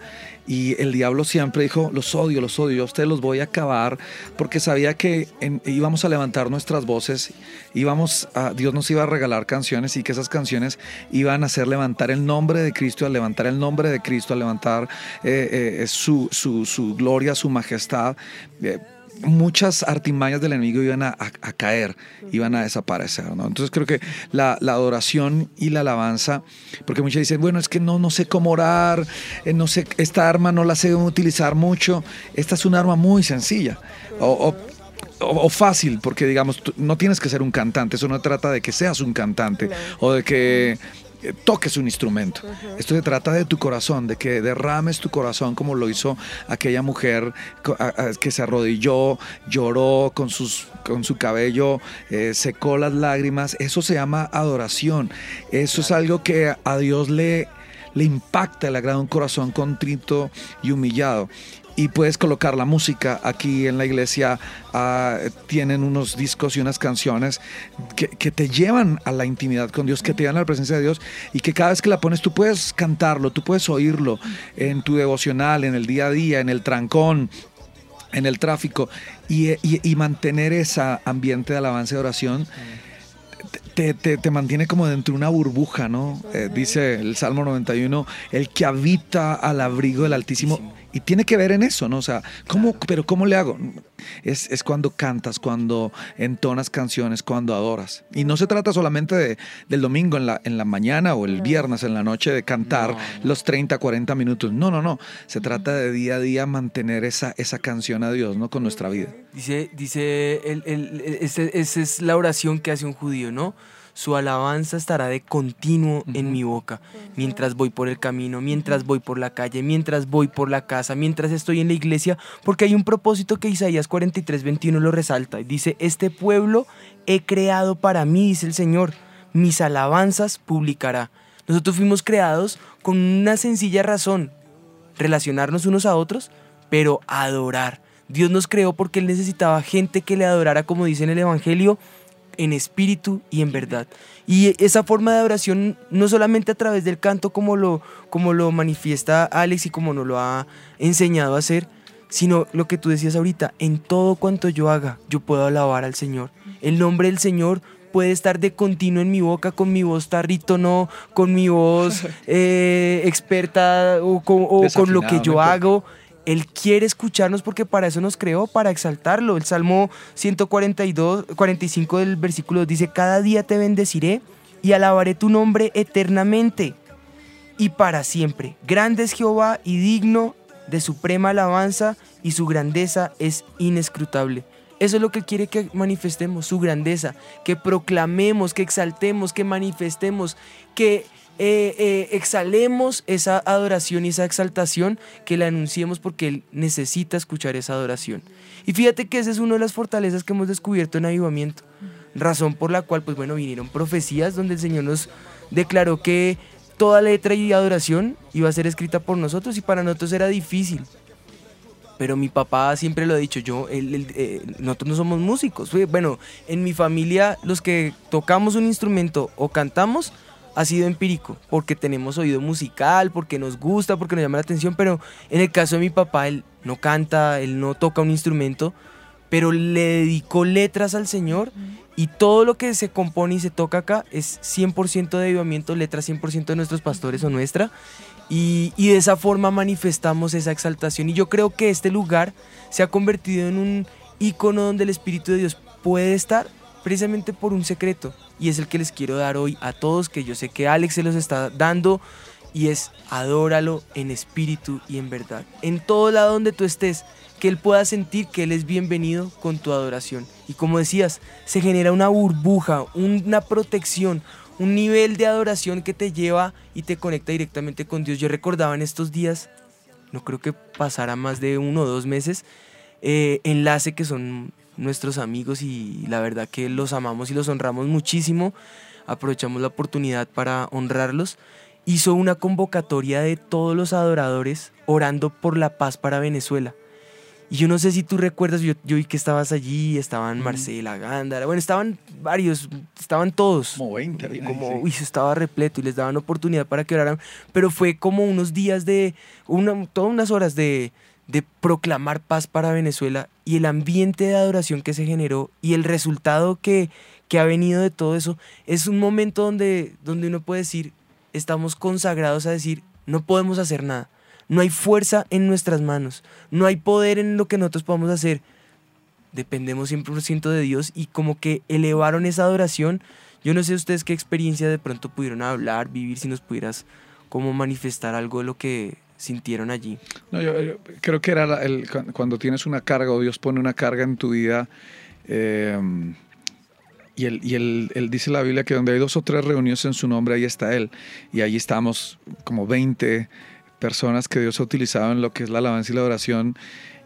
Y el diablo siempre dijo, los odio, los odio, yo a ustedes los voy a acabar, porque sabía que íbamos a levantar nuestras voces, íbamos a, Dios nos iba a regalar canciones y que esas canciones iban a hacer levantar el nombre de Cristo, a levantar el nombre de Cristo, a levantar eh, eh, su, su, su gloria, su majestad. Eh, muchas artimañas del enemigo iban a, a- a caer, iban a desaparecer. ¿no? Entonces creo que la, la adoración y la alabanza, porque muchos dicen, bueno, es que no, no sé cómo orar, eh, no sé, esta arma no la sé utilizar mucho. Esta es una arma muy sencilla. O, o- fácil, porque digamos, no tienes que ser un cantante, eso no trata de que seas un cantante o de que toques un instrumento. Esto se trata de tu corazón, de que derrames tu corazón como lo hizo aquella mujer que se arrodilló, lloró con, sus, con su cabello, eh, secó las lágrimas. Eso se llama adoración. Eso es algo que a Dios le, le impacta, le agrada un corazón contrito y humillado y puedes colocar la música aquí en la iglesia. ah, tienen unos discos y unas canciones que, te llevan a la intimidad con Dios, que te llevan a la presencia de Dios y que cada vez que la pones tú puedes cantarlo, tú puedes oírlo en tu devocional, en el día a día, en el trancón en el tráfico y, y- y mantener ese ambiente de alabanza y oración te, te- te mantiene como dentro de una burbuja, ¿no? Eh, dice el Salmo 91, el que habita al abrigo del Altísimo. Y tiene que ver en eso, ¿no? O sea, ¿cómo, pero ¿cómo le hago? Es, es cuando cantas, cuando entonas canciones, cuando adoras. Y no se trata solamente de, del domingo en la, en la mañana o el viernes en la noche de cantar los 30, 40 minutos. No, no, no. Se trata de día a día mantener esa, esa canción a Dios, ¿no? Con nuestra vida. Dice, dice, el, el- ese- esa es la oración que hace un judío, ¿no? Su alabanza estará de continuo en mi boca, mientras voy por el camino, mientras voy por la calle, mientras voy por la casa, mientras estoy en la iglesia, porque hay un propósito que Isaías 43, 21 lo resalta, y dice, este pueblo he creado para mí, dice el Señor, mis alabanzas publicará. Nosotros fuimos creados con una sencilla razón, relacionarnos unos a otros, pero adorar. Dios nos creó porque Él necesitaba gente que le adorara, como dice en el Evangelio, en espíritu y en verdad. Y esa forma de adoración no solamente a través del canto como lo, como lo manifiesta Alex y como nos lo ha enseñado a hacer, sino lo que tú decías ahorita, en todo cuanto yo haga, yo puedo alabar al Señor. El nombre del Señor puede estar de continuo en mi boca con mi voz tarrito, no, con mi voz eh, experta o, con, o con lo que yo hago. Él quiere escucharnos porque para eso nos creó, para exaltarlo. El Salmo 142, 45 del versículo dice, cada día te bendeciré y alabaré tu nombre eternamente y para siempre. Grande es Jehová y digno de suprema alabanza y su grandeza es inescrutable. Eso es lo que quiere que manifestemos, su grandeza, que proclamemos, que exaltemos, que manifestemos, que eh, eh, exhalemos esa adoración y esa exaltación, que la anunciemos porque Él necesita escuchar esa adoración. Y fíjate que esa es una de las fortalezas que hemos descubierto en avivamiento, razón por la cual, pues bueno, vinieron profecías donde el Señor nos declaró que toda letra y adoración iba a ser escrita por nosotros y para nosotros era difícil, pero mi papá siempre lo ha dicho, yo, eh, nosotros no somos músicos. Bueno, en mi familia los que tocamos un instrumento o cantamos ha sido empírico, porque tenemos oído musical, porque nos gusta, porque nos llama la atención, pero en el caso de mi papá, él no canta, él no toca un instrumento, pero le dedicó letras al Señor y todo lo que se compone y se toca acá es 100% de avivamiento, letras 100% de nuestros pastores o nuestra. Y, de esa forma manifestamos esa exaltación. Y yo creo que este lugar se ha convertido en un icono donde el Espíritu de Dios puede estar precisamente por un secreto. Y es el que les quiero dar hoy a todos, que yo sé que Alex se los está dando. Y es adóralo en espíritu y en verdad. En todo lado donde tú estés, que Él pueda sentir que Él es bienvenido con tu adoración. Y como decías, se genera una burbuja, una protección, un nivel de adoración que te lleva y te conecta directamente con Dios. Yo recordaba en estos días, no creo que pasara más de uno o dos meses, eh, Enlace, que son nuestros amigos y la verdad que los amamos y los honramos muchísimo. Aprovechamos la oportunidad para honrarlos. Hizo una convocatoria de todos los adoradores orando por la paz para Venezuela. Y yo no sé si tú recuerdas, yo, yo vi que estabas allí, estaban Marcela, Gándara, bueno, estaban varios, estaban todos. Como 20. Como, uy, estaba repleto y les daban oportunidad para que oraran. Pero fue como unos días de, una, todas unas horas de, de proclamar paz para Venezuela y el ambiente de adoración que se generó y el resultado que, que ha venido de todo eso, es un momento donde, donde uno puede decir, estamos consagrados a decir, no podemos hacer nada no hay fuerza en nuestras manos. No hay poder en lo que nosotros podamos hacer. Dependemos 100% de Dios y como que elevaron esa adoración. Yo no sé ustedes qué experiencia de pronto pudieron hablar, vivir, si nos pudieras como manifestar algo de lo que sintieron allí. No, yo, creo que era el, cuando tienes una carga o Dios pone una carga en tu vida. Em, y, él, y él, dice la Biblia que donde hay dos o tres reuniones en su nombre, ahí está Él. Y ahí estamos como 20 personas que Dios ha utilizado en lo que es la alabanza y la oración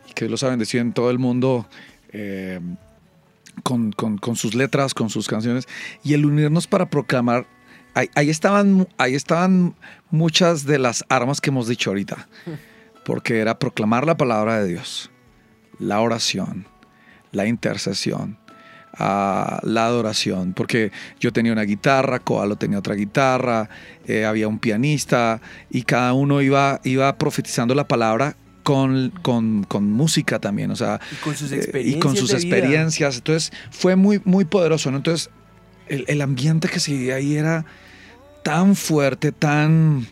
y que Dios los ha bendecido en todo el mundo eh, con, sus letras, con sus canciones y el unirnos para proclamar. Ahí, estaban, ahí estaban muchas de las armas que hemos dicho ahorita, porque era proclamar la palabra de Dios, la oración, la intercesión, la adoración, porque yo tenía una guitarra, Coalo tenía otra guitarra, eh, había un pianista y cada uno iba, iba profetizando la palabra con, con, música también, o sea, y con sus experiencias. y con sus experiencias. Entonces fue muy, muy poderoso. Entonces el, el, ambiente que se ahí era tan fuerte, tan,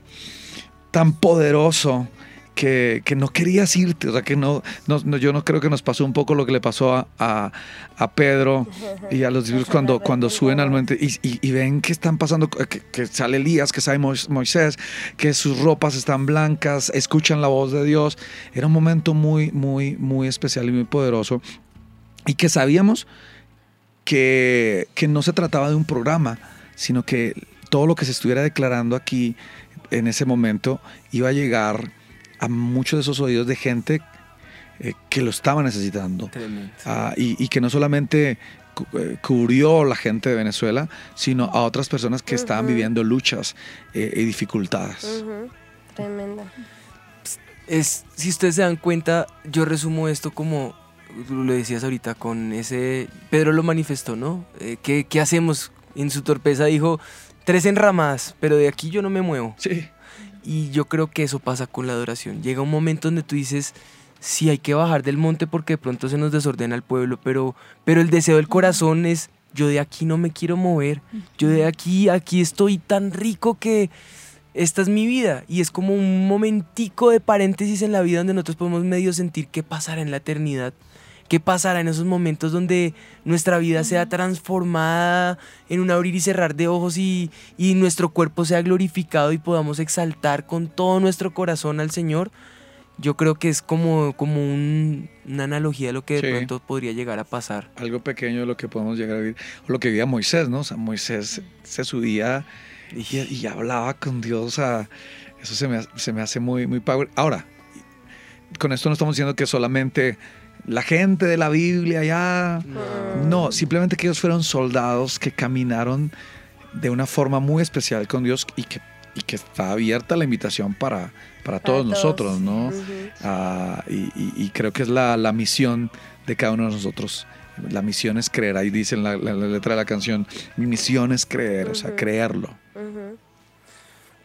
tan poderoso que, no querías irte, o sea, que no, yo no creo que nos pasó un poco lo que le pasó a, a, Pedro y a los discípulos cuando, cuando suben al monte y, y, ven que están pasando, que, sale Elías, que sale Moisés, que sus ropas están blancas, escuchan la voz de Dios. Era un momento muy, muy, muy especial y muy poderoso y que sabíamos que, que no se trataba de un programa, sino que todo lo que se estuviera declarando aquí en ese momento iba a llegar a muchos de esos oídos de gente eh, que lo estaba necesitando. Ah, y, y que no solamente cu- eh, cubrió la gente de Venezuela, sino a otras personas que estaban viviendo luchas eh, y dificultades. Ujú, Tremenda. es, si ustedes se dan cuenta, yo resumo esto como lo decías ahorita con ese, Pedro lo manifestó, ¿no? Eh, ¿qué, qué hacemos? En su torpeza dijo, tres enramadas, pero de aquí yo no me muevo. Sí. Y yo creo que eso pasa con la adoración. Llega un momento donde tú dices, sí, hay que bajar del monte porque de pronto se nos desordena el pueblo, pero, pero el deseo del corazón es, yo de aquí no me quiero mover, yo de aquí, aquí estoy tan rico que esta es mi vida. Y es como un momentico de paréntesis en la vida donde nosotros podemos medio sentir qué pasará en la eternidad. ¿Qué pasará en esos momentos donde nuestra vida sea transformada en un abrir y cerrar de ojos y, y nuestro cuerpo sea glorificado y podamos exaltar con todo nuestro corazón al Señor? Yo creo que es como, como un- una analogía de lo que de Sí. pronto podría llegar a pasar. Algo pequeño de lo que podemos llegar a vivir. O lo que vivía Moisés, ¿no? O sea, Moisés se subía y, y hablaba con Dios. O sea, eso se me, se me hace muy, muy power. Ahora, con esto no estamos diciendo que solamente la gente de la Biblia ya... No, simplemente que ellos fueron soldados que caminaron de una forma muy especial con Dios y que, y que está abierta la invitación para, para, todos, todos. nosotros, ¿no? Ah, y, y- y creo que es la, la misión de cada uno de nosotros. La misión es creer, ahí dice en la, la- la letra de la canción, mi misión es creer, o sea, creerlo.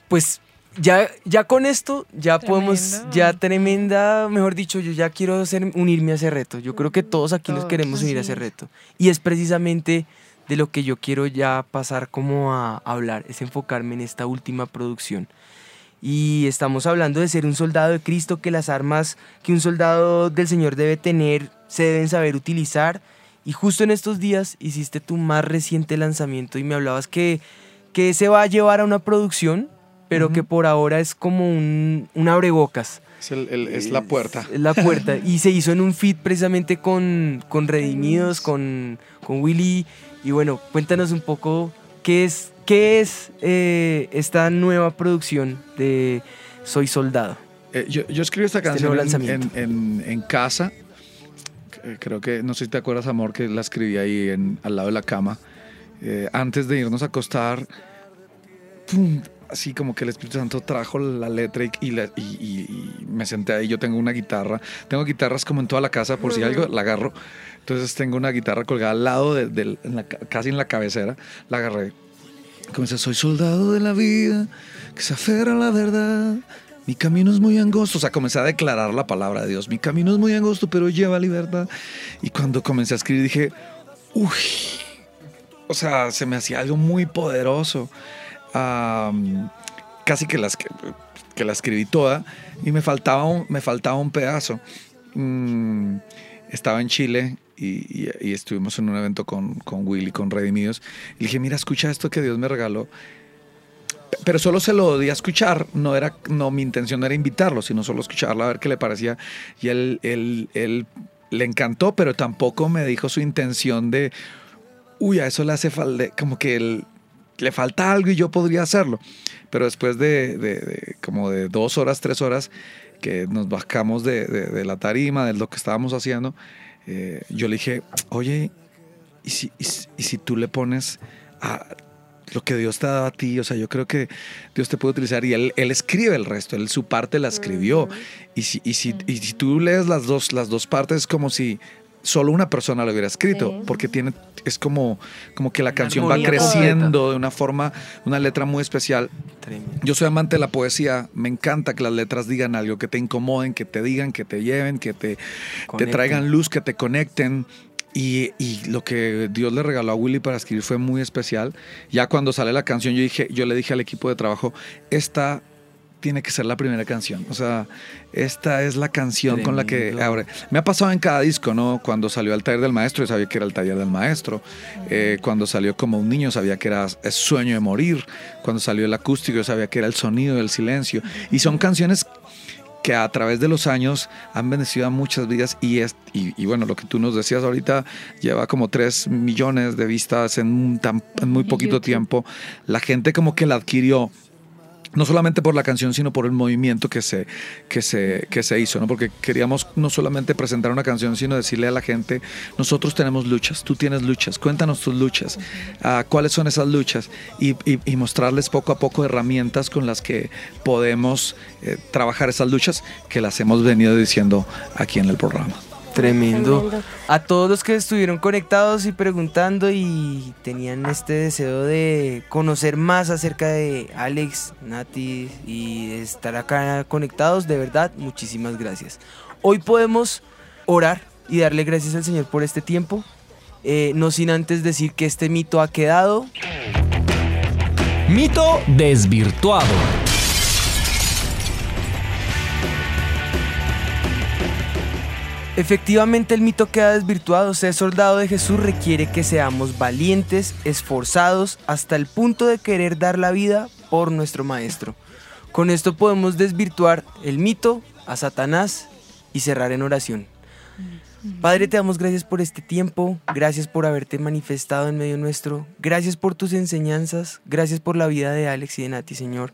Pues ya, ya con esto, ya podemos, ya tremenda, mejor dicho, yo ya quiero unirme a ese reto. Yo creo que todos aquí nos queremos unir a ese es. reto. Y es precisamente de lo que yo quiero ya pasar como a hablar, es enfocarme en esta última producción. Y estamos hablando de ser un soldado de Cristo, que las armas que un soldado del Señor debe tener se deben saber utilizar. Y justo en estos días hiciste tu más reciente lanzamiento y me hablabas que, que se va a llevar a una producción, pero que por ahora es como un, un abrebocas. Es, el- el- es la puerta. Es la puerta. y se hizo en un feed precisamente con, con Redimidos, con, con Willy. Y bueno, cuéntanos un poco qué es, qué es eh, esta nueva producción de Soy Soldado. Eh, yo, yo escribí esta Este canción en, casa. Eh, Creo que, no sé si te acuerdas, amor, que la escribí ahí en, al lado de la cama. Eh, antes de irnos a acostar, ¡pum! Así como que el Espíritu Santo trajo la letra y, y la- y- y- y me senté ahí. Yo tengo una guitarra. Tengo guitarras como en toda la casa, por si algo la agarro. Entonces tengo una guitarra colgada al lado, de- en la ca- casi en la cabecera. La agarré. Comencé, soy soldado de la vida, que se aferra a la verdad. Mi camino es muy angosto. O sea, comencé a declarar la palabra de Dios. Mi camino es muy angosto, pero lleva libertad. Y cuando comencé a escribir dije, uy, o sea, se me hacía algo muy poderoso. Am, casi que, las, que, la escribí toda y me faltaba un, me faltaba un pedazo. Mm, estaba en Chile y, estuvimos en un evento con, con Willy, con Redimidos. Y dije, mira, escucha esto que Dios me regaló. Pero solo se lo di a escuchar, no era, no, mi intención era invitarlo, sino solo escucharlo a ver qué le parecía. Y él, él, él le encantó, pero tampoco me dijo su intención de, uy, a eso le hace falta, como que él- le falta algo y yo podría hacerlo. Pero después de, de- de como de dos horas, tres horas, que nos bajamos de, la tarima, de lo que estábamos haciendo, eh, yo le dije, oye, ¿y si, y si- y si tú le pones a lo que Dios te ha dado a ti? O sea, yo creo que Dios te puede utilizar y él, él escribe el resto, él su parte la escribió. Y si, y si, y si tú lees las dos, las dos partes, es como si solo una persona lo hubiera escrito, Sí. porque tiene, es como, como que la canción va creciendo de una forma, una letra muy especial. Tremendo. Yo soy amante de la poesía, me encanta que las letras digan algo, que te incomoden, que te digan, que te lleven, que te, te traigan luz, que te conecten. Y, y lo que Dios le regaló a Willy para escribir fue muy especial. Ya cuando sale la canción, yo, dije, yo le dije al equipo de trabajo, esta tiene que ser la primera canción. O sea, esta es la canción con la que Tremendo. abre. Me ha pasado en cada disco, ¿no? Cuando salió el taller del maestro, yo sabía que era el taller del maestro. Eh, cuando salió como un niño, sabía que era el sueño de morir. Cuando salió el acústico, yo sabía que era el sonido del silencio. Y son canciones que a través de los años han bendecido a muchas vidas y, es, y, bueno, lo que tú nos decías ahorita lleva como 3 millones de vistas en, tan, en muy poquito tiempo. La gente como que la adquirió no solamente por la canción, sino por el movimiento que se, que se, que se hizo, ¿no? Porque queríamos no solamente presentar una canción, sino decirle a la gente, nosotros tenemos luchas, tú tienes luchas, cuéntanos tus luchas, uh, cuáles son esas luchas, y, mostrarles poco a poco herramientas con las que podemos eh, trabajar esas luchas que las hemos venido diciendo aquí en el programa. Tremendo. A todos los que estuvieron conectados y preguntando y tenían este deseo de conocer más acerca de Alex, Nati y de estar acá conectados, de verdad, muchísimas gracias. Hoy podemos orar y darle gracias al Señor por este tiempo. Eh, no sin antes decir que este mito ha quedado. Mito desvirtuado. Efectivamente el mito queda desvirtuado. Ser soldado de Jesús requiere que seamos valientes, esforzados, hasta el punto de querer dar la vida por nuestro Maestro. Con esto podemos desvirtuar el mito a Satanás y cerrar en oración. Padre, te damos gracias por este tiempo, gracias por haberte manifestado en medio nuestro, gracias por tus enseñanzas, gracias por la vida de Alex y de Nati, Señor.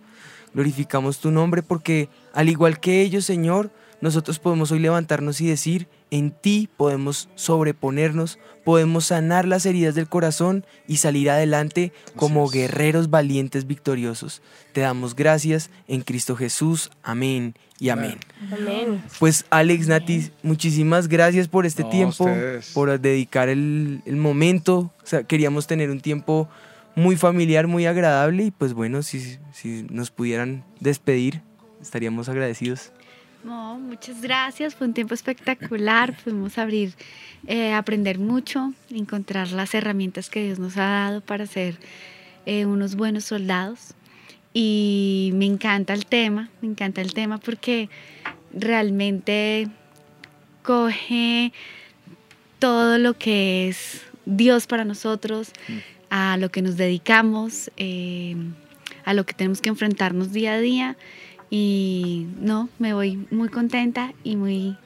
Glorificamos tu nombre porque, al igual que ellos, Señor, nosotros podemos hoy levantarnos y decir, en ti podemos sobreponernos, podemos sanar las heridas del corazón y salir adelante como guerreros valientes victoriosos. Te damos gracias en Cristo Jesús. Amén y amén. Amén. Pues Alex, Nati, muchísimas gracias por este No, tiempo, ustedes. por dedicar el, el momento. O sea, queríamos tener un tiempo muy familiar, muy agradable y pues bueno, si, si nos pudieran despedir, estaríamos agradecidos. No, muchas gracias, fue un tiempo espectacular, pudimos abrir, eh, aprender mucho, encontrar las herramientas que Dios nos ha dado para ser eh, unos buenos soldados. Y me encanta el tema, me encanta el tema porque realmente coge todo lo que es Dios para nosotros, a lo que nos dedicamos, eh, a lo que tenemos que enfrentarnos día a día. Y no, me voy muy contenta y muy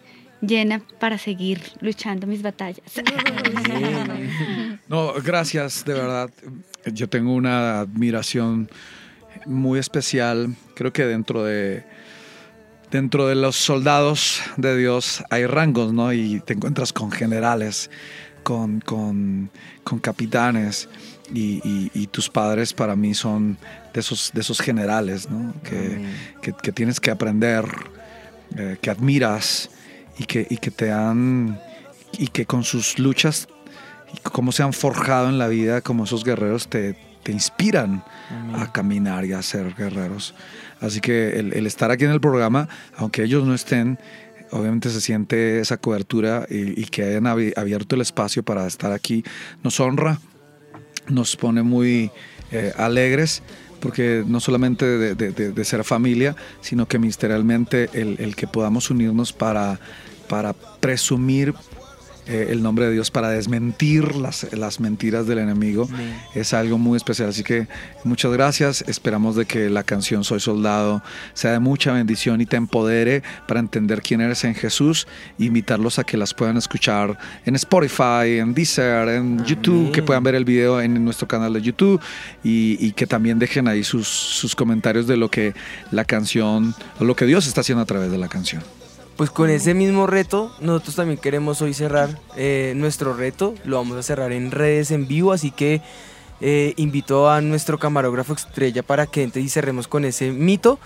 llena para seguir luchando mis batallas. No, gracias, de verdad. Yo tengo una admiración muy especial. Creo que dentro de dentro de los soldados de Dios hay rangos, ¿no? Y te encuentras con generales, con, con, con capitanes. Y, tus padres para mí son de esos, de esos generales, ¿no? Que, que- que tienes que aprender, eh, que admiras y que, y que te han. y que con sus luchas y cómo se han forjado en la vida como esos guerreros te, te inspiran a caminar y a ser guerreros. Así que el, el estar aquí en el programa, aunque ellos no estén, obviamente se siente esa cobertura y, y que hayan abi- abierto el espacio para estar aquí, nos honra, nos pone muy eh, alegres. Porque no solamente de, de- ser familia, sino que ministerialmente el, el que podamos unirnos para, para presumir eh, el nombre de Dios para desmentir las, las mentiras del enemigo es algo muy especial. Así que muchas gracias. Esperamos de que la canción Soy Soldado sea de mucha bendición y te empodere para entender quién eres en Jesús. Invitarlos a que las puedan escuchar en Spotify, en Deezer, en YouTube, que puedan ver el video en nuestro canal de YouTube y, y que también dejen ahí sus, sus comentarios de lo que la canción, o lo que Dios está haciendo a través de la canción. Pues con ese mismo reto, nosotros también queremos hoy cerrar eh, nuestro reto. Lo vamos a cerrar en redes en vivo, así que eh, invito a nuestro camarógrafo estrella para que entre y cerremos con ese mito.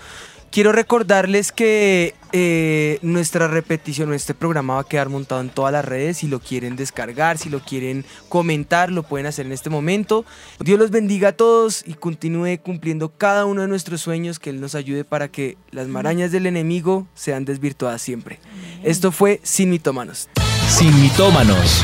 Quiero recordarles que eh, nuestra repetición, este programa va a quedar montado en todas las redes. Si lo quieren descargar, si lo quieren comentar, lo pueden hacer en este momento. Dios los bendiga a todos y continúe cumpliendo cada uno de nuestros sueños. Que Él nos ayude para que las marañas del enemigo sean desvirtuadas siempre. Esto fue Sin Mitómanos. Sin mitómanos.